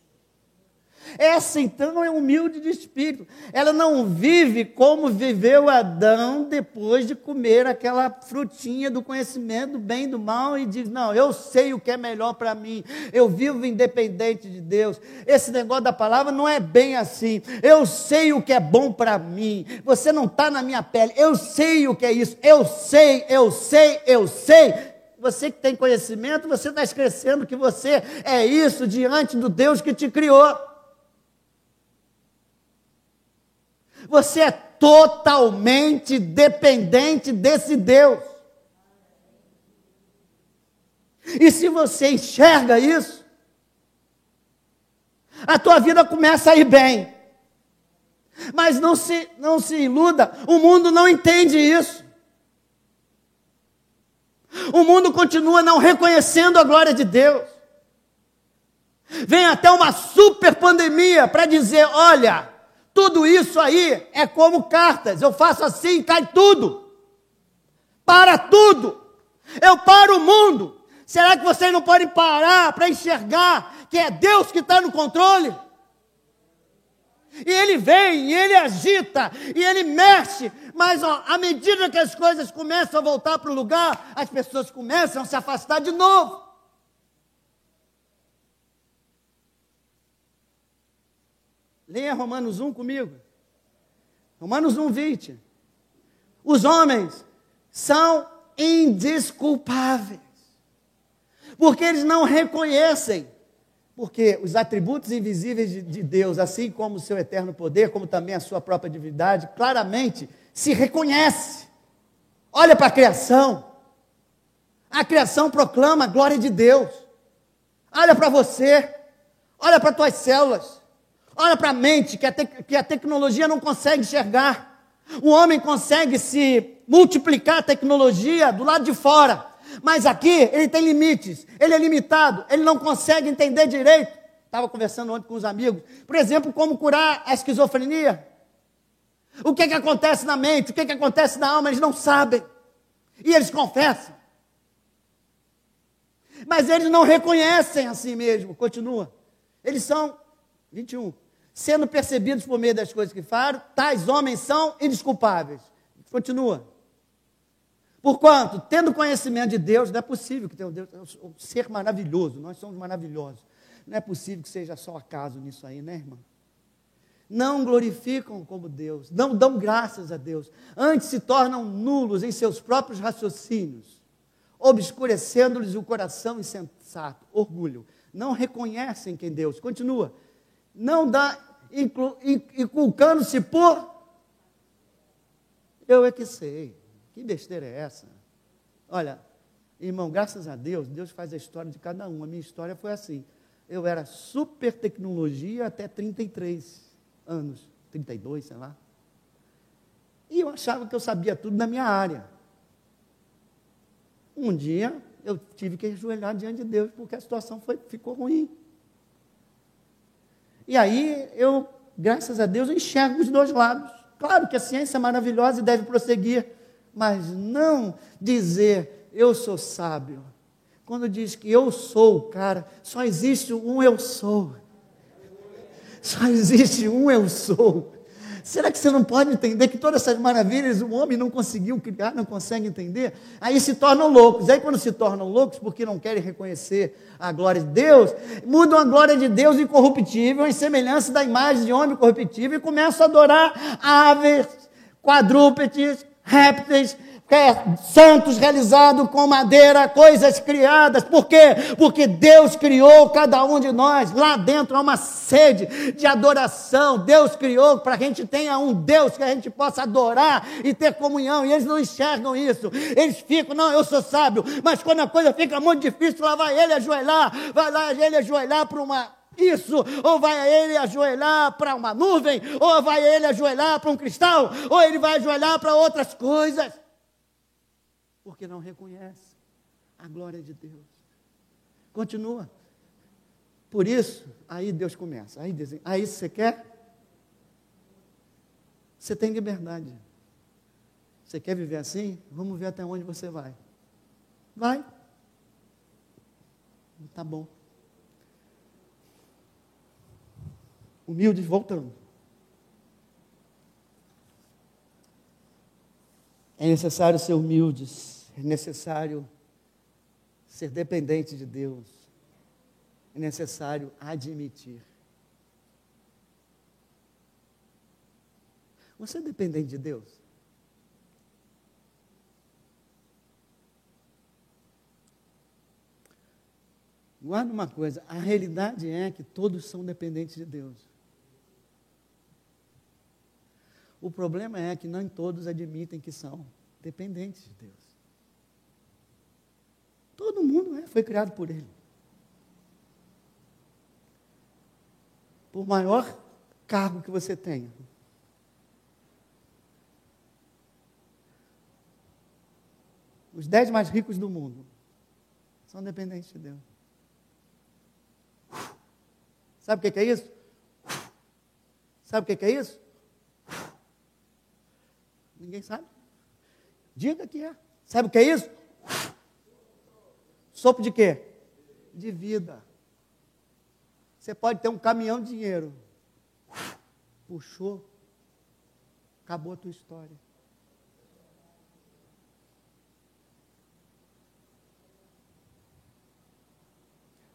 Essa então é humilde de espírito. Ela não vive como viveu Adão depois de comer aquela frutinha do conhecimento do bem e do mal e diz: Não, eu sei o que é melhor para mim. Eu vivo independente de Deus. Esse negócio da palavra não é bem assim. Eu sei o que é bom para mim. Você não está na minha pele. Eu sei o que é isso. Eu sei, eu sei, eu sei você que tem conhecimento, você está esquecendo que você é isso diante do Deus que te criou. Você é totalmente dependente desse Deus. E se você enxerga isso, a tua vida começa a ir bem. Mas não se, não se iluda, o mundo não entende isso. O mundo continua não reconhecendo a glória de Deus. Vem até uma super pandemia para dizer: olha, tudo isso aí é como cartas. Eu faço assim, cai tudo. Para tudo. Eu paro o mundo. Será que vocês não podem parar para enxergar que é Deus que está no controle? E ele vem, e ele agita, e ele mexe, mas ó, à medida que as coisas começam a voltar para o lugar, as pessoas começam a se afastar de novo. Leia Romanos 1 comigo. Romanos 1, 20. Os homens são indesculpáveis, porque eles não reconhecem, porque os atributos invisíveis de, de Deus, assim como o seu eterno poder, como também a sua própria divindade, claramente se reconhece. Olha para a criação. A criação proclama a glória de Deus. Olha para você. Olha para as tuas células. Olha para a mente que a, que a tecnologia não consegue enxergar. O homem consegue se multiplicar a tecnologia do lado de fora. Mas aqui ele tem limites, ele é limitado, ele não consegue entender direito. Estava conversando ontem com os amigos. Por exemplo, como curar a esquizofrenia. O que, que acontece na mente, o que, que acontece na alma, eles não sabem. E eles confessam. Mas eles não reconhecem a si mesmo. Continua. Eles são, 21, sendo percebidos por meio das coisas que falam, tais homens são indesculpáveis. Continua. Porquanto, tendo conhecimento de Deus, não é possível que tenha um Deus, é um ser maravilhoso, nós somos maravilhosos. Não é possível que seja só acaso nisso aí, né, irmão? Não glorificam como Deus, não dão graças a Deus, antes se tornam nulos em seus próprios raciocínios, obscurecendo-lhes o coração insensato, orgulho. Não reconhecem quem Deus. Continua não dá, inculcando-se por. Eu é que sei. Que besteira é essa? Olha, irmão, graças a Deus, Deus faz a história de cada um. A minha história foi assim. Eu era super tecnologia até 33 anos, 32, sei lá. E eu achava que eu sabia tudo na minha área. Um dia eu tive que ajoelhar diante de Deus porque a situação foi, ficou ruim. E aí eu, graças a Deus, enxergo os dois lados. Claro que a ciência é maravilhosa e deve prosseguir, mas não dizer eu sou sábio. Quando diz que eu sou, cara, só existe um eu sou. Só existe um eu sou. Será que você não pode entender que todas essas maravilhas o homem não conseguiu criar, não consegue entender? Aí se tornam loucos. Aí quando se tornam loucos, porque não querem reconhecer a glória de Deus, mudam a glória de Deus incorruptível em semelhança da imagem de homem corruptível e começam a adorar aves, quadrúpedes, répteis, é, santos realizados com madeira, coisas criadas. Por quê? Porque Deus criou cada um de nós. Lá dentro há uma sede de adoração. Deus criou para que a gente tenha um Deus que a gente possa adorar e ter comunhão. E eles não enxergam isso. Eles ficam, não, eu sou sábio. Mas quando a coisa fica muito difícil, lá vai ele ajoelhar, vai lá ele ajoelhar para uma isso, ou vai ele ajoelhar para uma nuvem, ou vai ele ajoelhar para um cristal, ou ele vai ajoelhar para outras coisas porque não reconhece a glória de Deus. Continua. Por isso, aí Deus começa. Aí dizem, aí você quer? Você tem liberdade. Você quer viver assim? Vamos ver até onde você vai. Vai. Tá bom. Humildes voltando. É necessário ser humildes, é necessário ser dependente de Deus, é necessário admitir. Você é dependente de Deus? Guarda uma coisa, a realidade é que todos são dependentes de Deus. O problema é que nem todos admitem que são dependentes de Deus. Todo mundo é, foi criado por Ele. Por maior cargo que você tenha. Os dez mais ricos do mundo são dependentes de Deus. Sabe o que é isso? Sabe o que é isso? Ninguém sabe? Diga que é. Sabe o que é isso? Sopro de quê? De vida. Você pode ter um caminhão de dinheiro. Puxou. Acabou a tua história.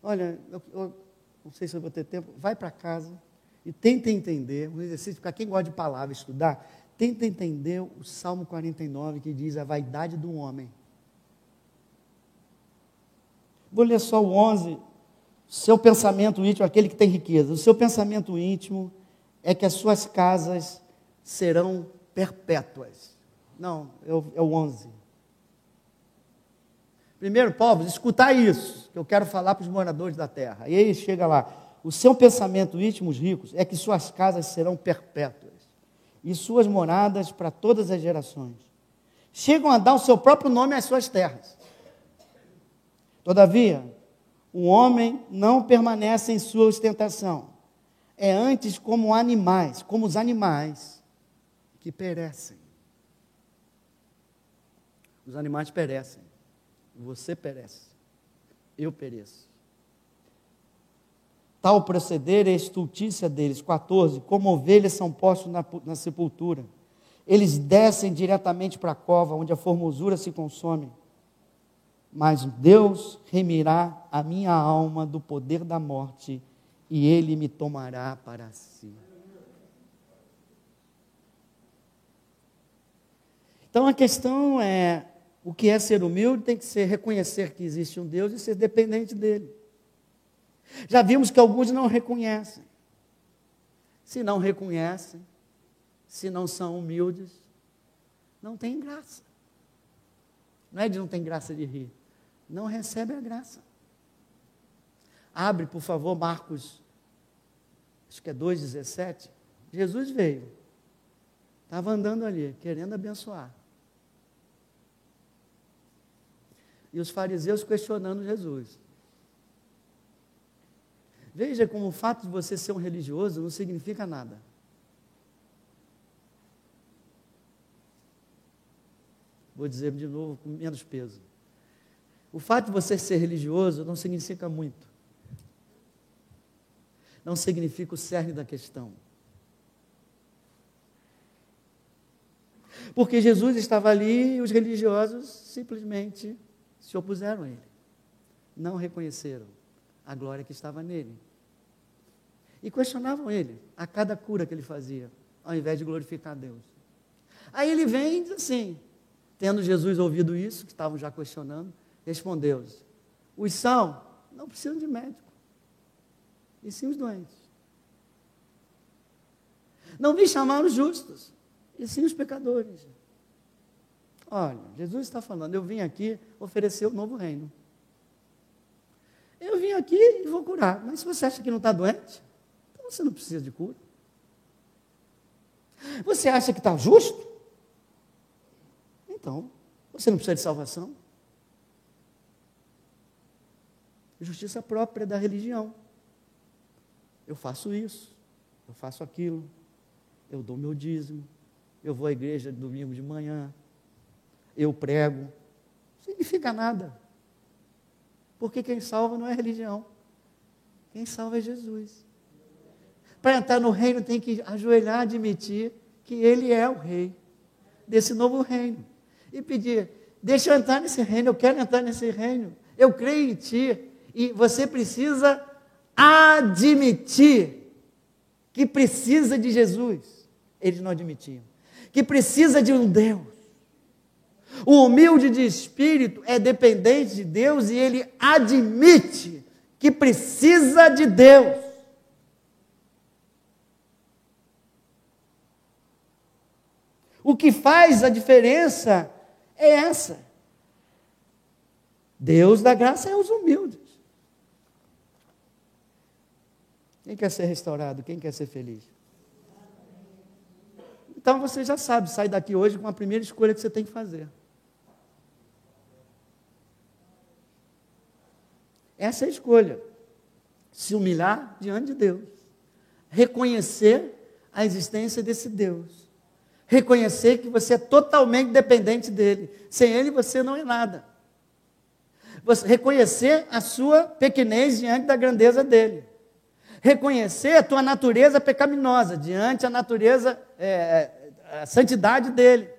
Olha, eu, eu, não sei se eu vou ter tempo. Vai para casa e tenta entender. Um exercício para quem gosta de palavra, estudar. Tenta entender o Salmo 49 que diz a vaidade do homem. Vou ler só o 11. Seu pensamento íntimo, aquele que tem riqueza, o seu pensamento íntimo é que as suas casas serão perpétuas. Não, é o, é o 11. Primeiro, povos, escutar isso, que eu quero falar para os moradores da terra. E aí chega lá. O seu pensamento íntimo, os ricos, é que suas casas serão perpétuas e suas moradas para todas as gerações. Chegam a dar o seu próprio nome às suas terras. Todavia, o homem não permanece em sua ostentação. É antes como animais, como os animais que perecem. Os animais perecem. Você perece. Eu pereço. Tal proceder é estultícia deles. 14. Como ovelhas são postos na, na sepultura. Eles descem diretamente para a cova, onde a formosura se consome. Mas Deus remirá a minha alma do poder da morte, e Ele me tomará para si. Então a questão é: o que é ser humilde tem que ser reconhecer que existe um Deus e ser dependente dele. Já vimos que alguns não reconhecem. Se não reconhecem, se não são humildes, não tem graça. Não é de não tem graça de rir. Não recebe a graça. Abre, por favor, Marcos, acho que é 2,17. Jesus veio. Estava andando ali, querendo abençoar. E os fariseus questionando Jesus. Veja como o fato de você ser um religioso não significa nada. Vou dizer de novo com menos peso. O fato de você ser religioso não significa muito. Não significa o cerne da questão. Porque Jesus estava ali e os religiosos simplesmente se opuseram a ele. Não reconheceram a glória que estava nele. E questionavam ele a cada cura que ele fazia, ao invés de glorificar a Deus. Aí ele vem e diz assim: Tendo Jesus ouvido isso, que estavam já questionando, respondeu-lhes: Os são, não precisam de médico, e sim os doentes. Não vim chamar os justos, e sim os pecadores. Olha, Jesus está falando, eu vim aqui oferecer o novo reino. Eu vim aqui e vou curar. Mas se você acha que não está doente, você não precisa de cura. Você acha que está justo? Então, você não precisa de salvação. Justiça própria da religião. Eu faço isso, eu faço aquilo, eu dou meu dízimo, eu vou à igreja domingo de manhã, eu prego. Não significa nada. Porque quem salva não é religião. Quem salva é Jesus. Para entrar no reino tem que ajoelhar, admitir que Ele é o rei desse novo reino e pedir: deixa eu entrar nesse reino, eu quero entrar nesse reino, eu creio em Ti. E você precisa admitir que precisa de Jesus. Eles não admitiam. Que precisa de um Deus. O humilde de espírito é dependente de Deus e ele admite que precisa de Deus. O que faz a diferença é essa. Deus da graça é os humildes. Quem quer ser restaurado? Quem quer ser feliz? Então você já sabe, sai daqui hoje com a primeira escolha que você tem que fazer. Essa é a escolha. Se humilhar diante de Deus. Reconhecer a existência desse Deus reconhecer que você é totalmente dependente dele. Sem ele você não é nada. Você reconhecer a sua pequenez diante da grandeza dele. Reconhecer a tua natureza pecaminosa diante da natureza, é, é, a santidade dele.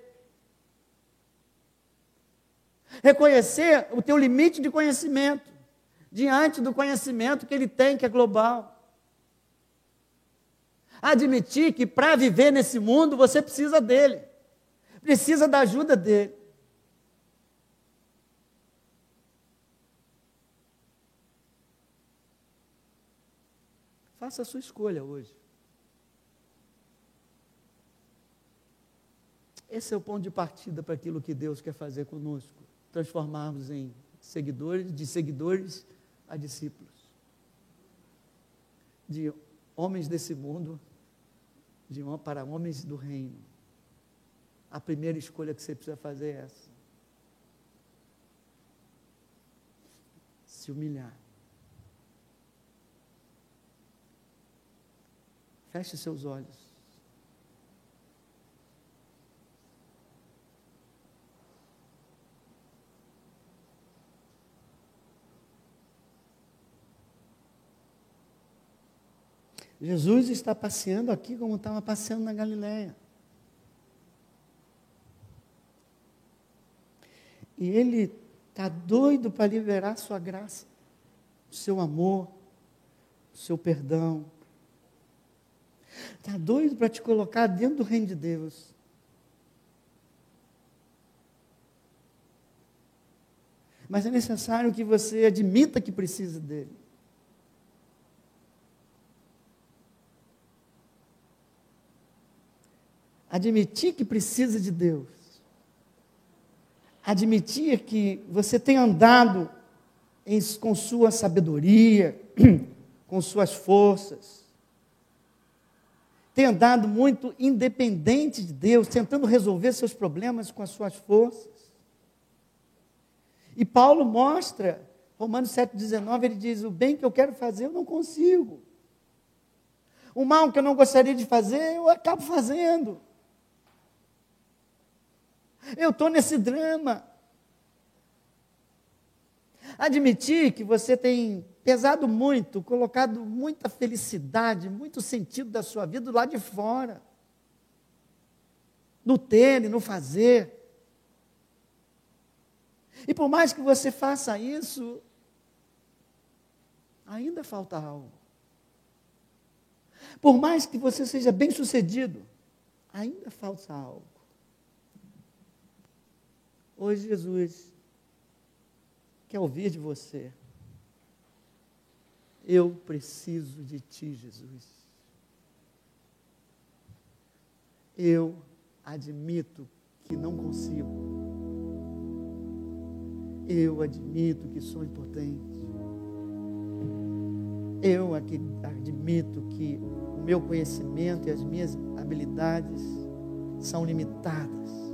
Reconhecer o teu limite de conhecimento diante do conhecimento que ele tem, que é global. Admitir que para viver nesse mundo você precisa dele, precisa da ajuda dele. Faça a sua escolha hoje. Esse é o ponto de partida para aquilo que Deus quer fazer conosco, transformarmos em seguidores, de seguidores a discípulos, de homens desse mundo de para homens do reino. A primeira escolha que você precisa fazer é essa. Se humilhar. Feche seus olhos. Jesus está passeando aqui como estava passeando na Galiléia. E ele está doido para liberar a sua graça, o seu amor, o seu perdão. Está doido para te colocar dentro do reino de Deus. Mas é necessário que você admita que precisa dele. Admitir que precisa de Deus, admitir que você tem andado em, com sua sabedoria, com suas forças, tem andado muito independente de Deus, tentando resolver seus problemas com as suas forças. E Paulo mostra Romanos 7,19 ele diz: O bem que eu quero fazer eu não consigo. O mal que eu não gostaria de fazer eu acabo fazendo. Eu estou nesse drama. Admitir que você tem pesado muito, colocado muita felicidade, muito sentido da sua vida lá de fora. No ter e no fazer. E por mais que você faça isso, ainda falta algo. Por mais que você seja bem sucedido, ainda falta algo. Hoje Jesus quer ouvir de você. Eu preciso de ti, Jesus. Eu admito que não consigo. Eu admito que sou impotente. Eu admito que o meu conhecimento e as minhas habilidades são limitadas.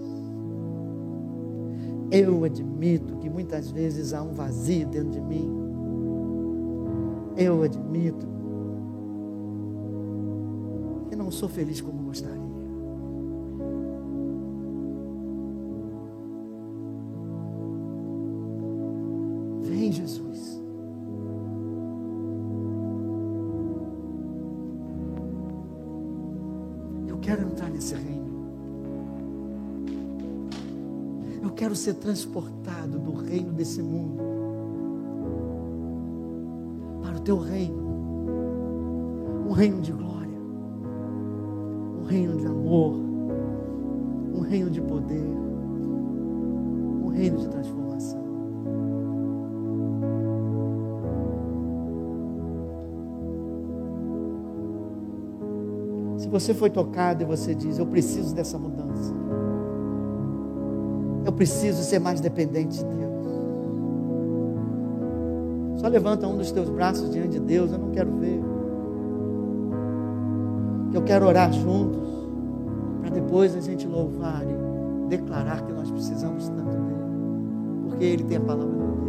Eu admito que muitas vezes há um vazio dentro de mim. Eu admito que não sou feliz como gostaria. Ser transportado do reino desse mundo para o teu reino. Um reino de glória. Um reino de amor. Um reino de poder. Um reino de transformação. Se você foi tocado e você diz, eu preciso dessa mudança. Eu preciso ser mais dependente de Deus. Só levanta um dos teus braços diante de Deus, eu não quero ver. Eu quero orar juntos, para depois a gente louvar e declarar que nós precisamos tanto dele, porque Ele tem a palavra do Deus.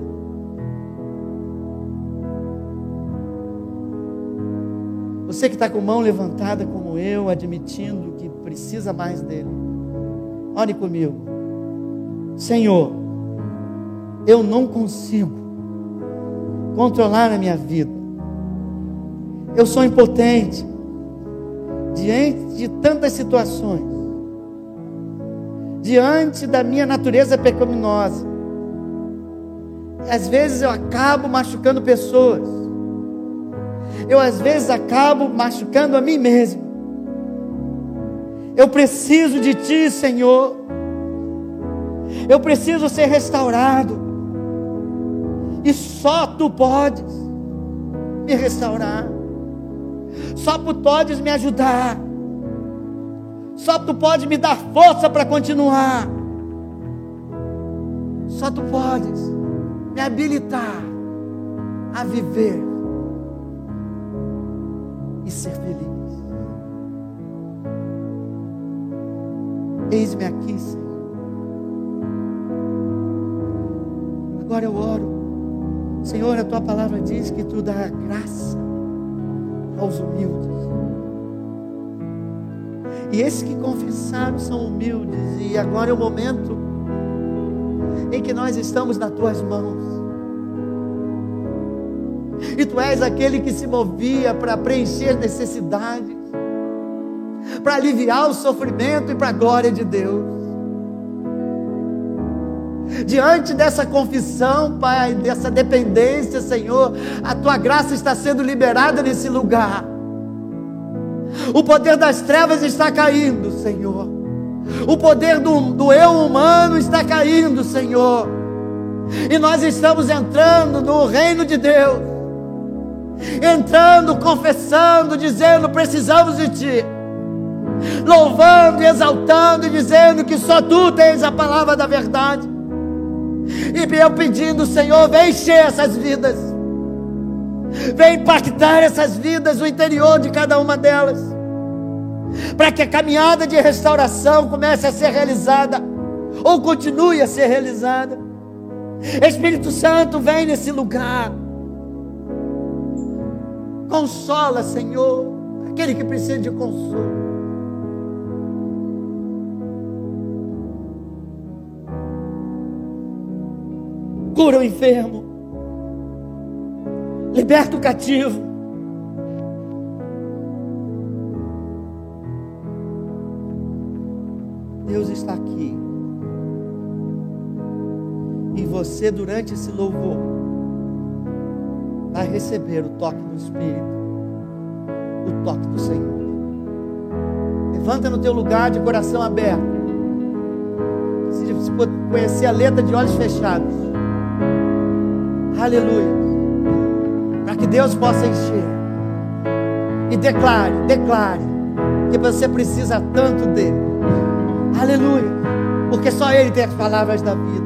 Você que está com mão levantada como eu, admitindo que precisa mais dele, ore comigo. Senhor, eu não consigo controlar a minha vida. Eu sou impotente diante de tantas situações, diante da minha natureza pecaminosa. Às vezes eu acabo machucando pessoas. Eu às vezes acabo machucando a mim mesmo. Eu preciso de ti, Senhor. Eu preciso ser restaurado. E só tu podes me restaurar. Só tu podes me ajudar. Só tu podes me dar força para continuar. Só tu podes me habilitar a viver e ser feliz. Eis-me aqui, Senhor. Agora eu oro. Senhor, a tua palavra diz que tu dá graça aos humildes. E esses que confessaram são humildes. E agora é o momento em que nós estamos nas tuas mãos. E tu és aquele que se movia para preencher necessidades, para aliviar o sofrimento e para a glória de Deus. Diante dessa confissão, Pai, dessa dependência, Senhor, a tua graça está sendo liberada nesse lugar. O poder das trevas está caindo, Senhor. O poder do, do eu humano está caindo, Senhor. E nós estamos entrando no reino de Deus. Entrando, confessando, dizendo: precisamos de Ti. Louvando exaltando e dizendo que só Tu tens a palavra da verdade. E eu pedindo, Senhor, vem encher essas vidas. Vem impactar essas vidas, o interior de cada uma delas. Para que a caminhada de restauração comece a ser realizada, ou continue a ser realizada. Espírito Santo, vem nesse lugar. Consola, Senhor, aquele que precisa de consolo. Cura o enfermo. Liberta o cativo. Deus está aqui. E você, durante esse louvor, vai receber o toque do Espírito, o toque do Senhor. Levanta no teu lugar de coração aberto. Se você conhecer a letra de olhos fechados. Aleluia. Para que Deus possa encher. E declare, declare que você precisa tanto dele. Aleluia. Porque só Ele tem as palavras da vida.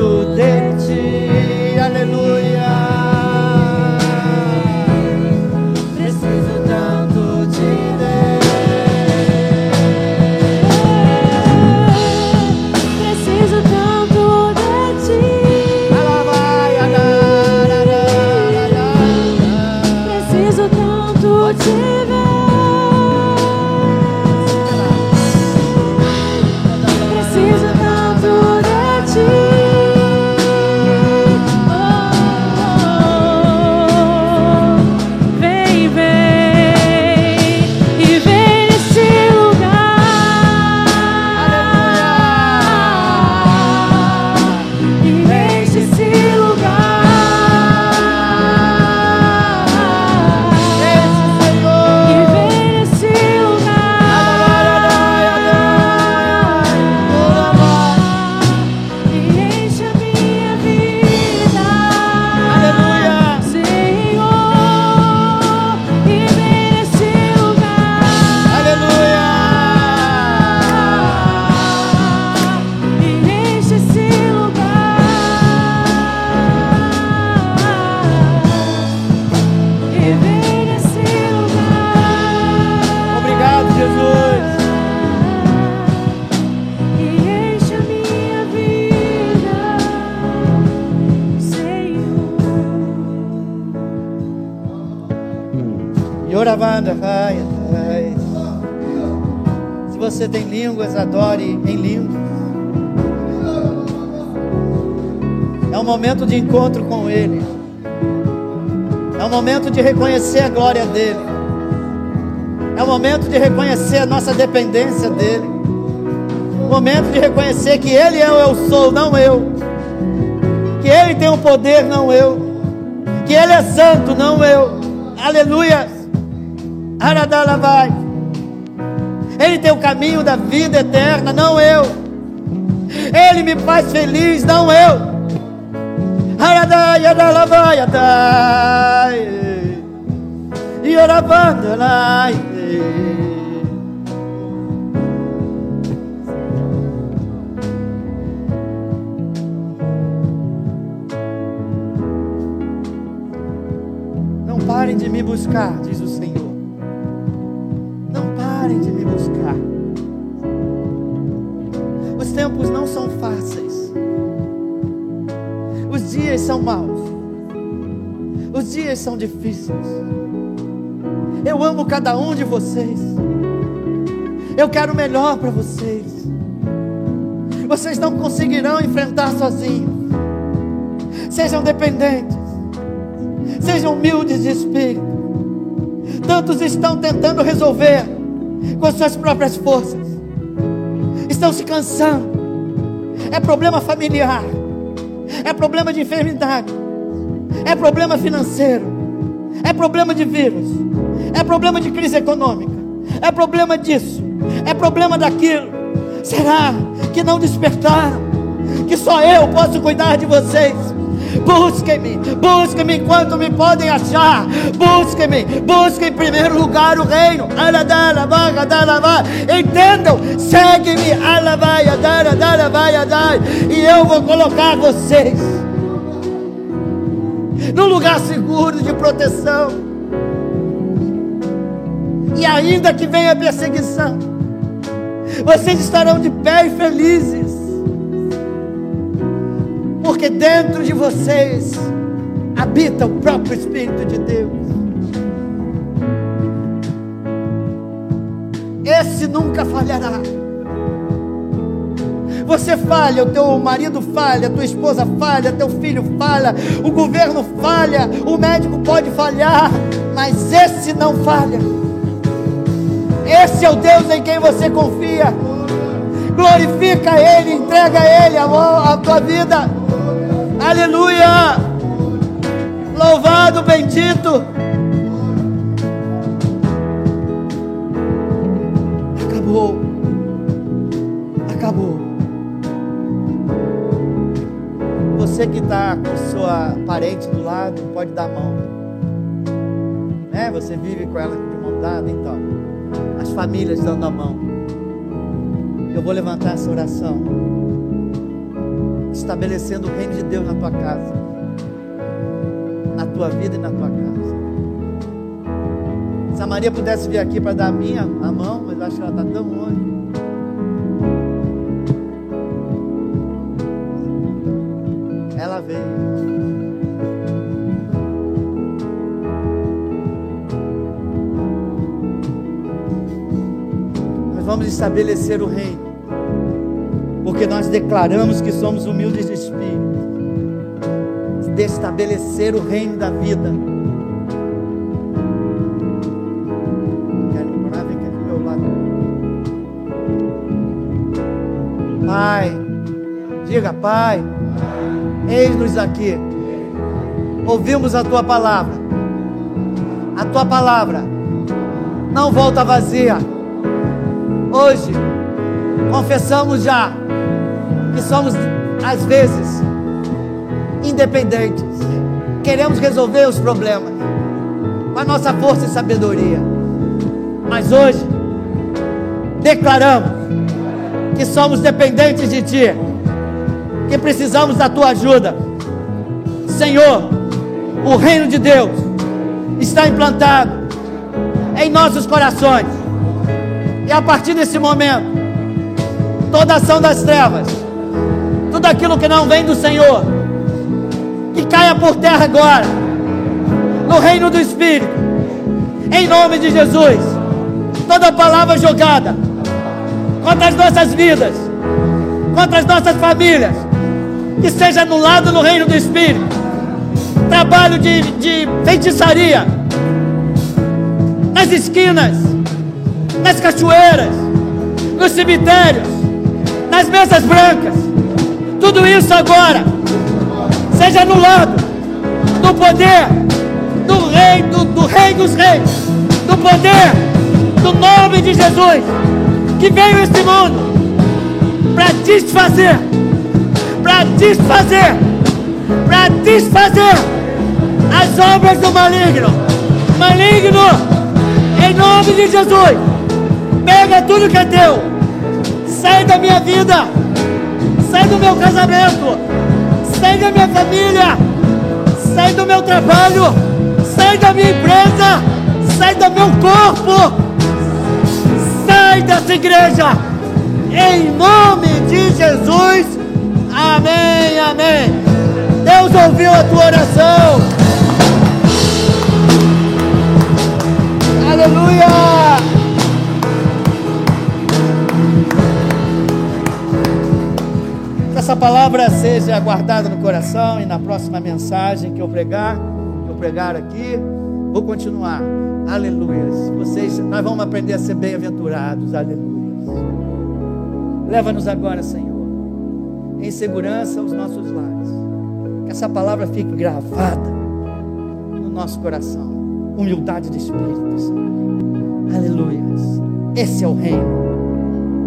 momento de encontro com Ele. É um momento de reconhecer a glória dEle. É um momento de reconhecer a nossa dependência dEle. Momento de reconhecer que Ele é o eu sou, não eu. Que Ele tem o poder, não eu. Que Ele é santo, não eu. Aleluia. Vai. Ele tem o caminho da vida eterna, não eu. Ele me faz feliz, não eu. Aradai, adalava, adai. E orabandalai. Não parem de me buscar, diz o Senhor. Não parem de me buscar. Os tempos não são fáceis. Os dias são maus. Os dias são difíceis. Eu amo cada um de vocês. Eu quero o melhor para vocês. Vocês não conseguirão enfrentar sozinhos. Sejam dependentes. Sejam humildes de espírito. Tantos estão tentando resolver com suas próprias forças. Estão se cansando. É problema familiar. É problema de enfermidade. É problema financeiro. É problema de vírus. É problema de crise econômica. É problema disso. É problema daquilo. Será que não despertaram? Que só eu posso cuidar de vocês. Busquem-me, busquem-me enquanto me podem achar. Busquem-me, busquem em primeiro lugar o reino. Entendam, segue-me. E eu vou colocar vocês num lugar seguro de proteção. E ainda que venha perseguição, vocês estarão de pé e felizes porque dentro de vocês habita o próprio Espírito de Deus. Esse nunca falhará. Você falha, o teu marido falha, a tua esposa falha, teu filho falha, o governo falha, o médico pode falhar, mas esse não falha. Esse é o Deus em quem você confia. Glorifica Ele, entrega a Ele a, a tua vida. Aleluia! Louvado, bendito. Acabou. Acabou. Você que está com sua parente do lado, pode dar a mão. Né? Você vive com ela de mão dada, então. As famílias dando a mão. Eu vou levantar essa oração estabelecendo o reino de Deus na tua casa, na tua vida e na tua casa. Se a Maria pudesse vir aqui para dar a minha a mão, mas eu acho que ela está tão longe. Ela veio. Nós vamos estabelecer o reino porque nós declaramos que somos humildes de espírito, de estabelecer o reino da vida. Pai, diga, Pai, eis-nos aqui, ouvimos a tua palavra, a tua palavra não volta vazia. Hoje, confessamos já que somos, às vezes, independentes. Queremos resolver os problemas com a nossa força e sabedoria. Mas hoje, declaramos que somos dependentes de Ti, que precisamos da Tua ajuda. Senhor, o reino de Deus está implantado em nossos corações. E a partir desse momento, toda ação das trevas aquilo que não vem do Senhor, que caia por terra agora, no reino do Espírito, Em nome de Jesus. Toda palavra jogada contra as nossas vidas, contra as nossas famílias, que seja anulado no reino do Espírito. Trabalho de, de feitiçaria nas esquinas, nas cachoeiras, nos cemitérios, nas mesas brancas. Tudo isso agora seja anulado no poder do Rei, do, do Rei dos Reis, do poder do nome de Jesus, que veio a este mundo para desfazer, para desfazer, para desfazer as obras do maligno. Maligno, em nome de Jesus, pega tudo que é teu, sai da minha vida, do meu casamento, sai da minha família, sai do meu trabalho, sai da minha empresa, sai do meu corpo, sai dessa igreja, em nome de Jesus, amém, amém. Deus ouviu a tua oração, aleluia. Essa palavra seja guardada no coração e na próxima mensagem que eu pregar, que eu pregar aqui, vou continuar. Aleluia. Vocês, nós vamos aprender a ser bem-aventurados. Aleluia. Leva-nos agora, Senhor, em segurança aos nossos lares. Que essa palavra fique gravada no nosso coração. Humildade de espírito, Senhor. Aleluia. Esse é o reino.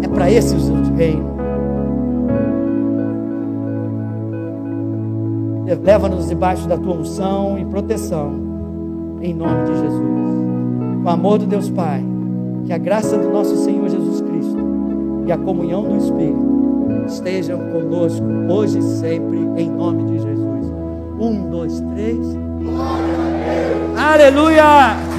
É para esse o reino. Leva-nos debaixo da tua unção e proteção, em nome de Jesus. O amor do Deus Pai, que a graça do nosso Senhor Jesus Cristo e a comunhão do Espírito estejam conosco hoje e sempre, em nome de Jesus. Um, dois, três. Aleluia!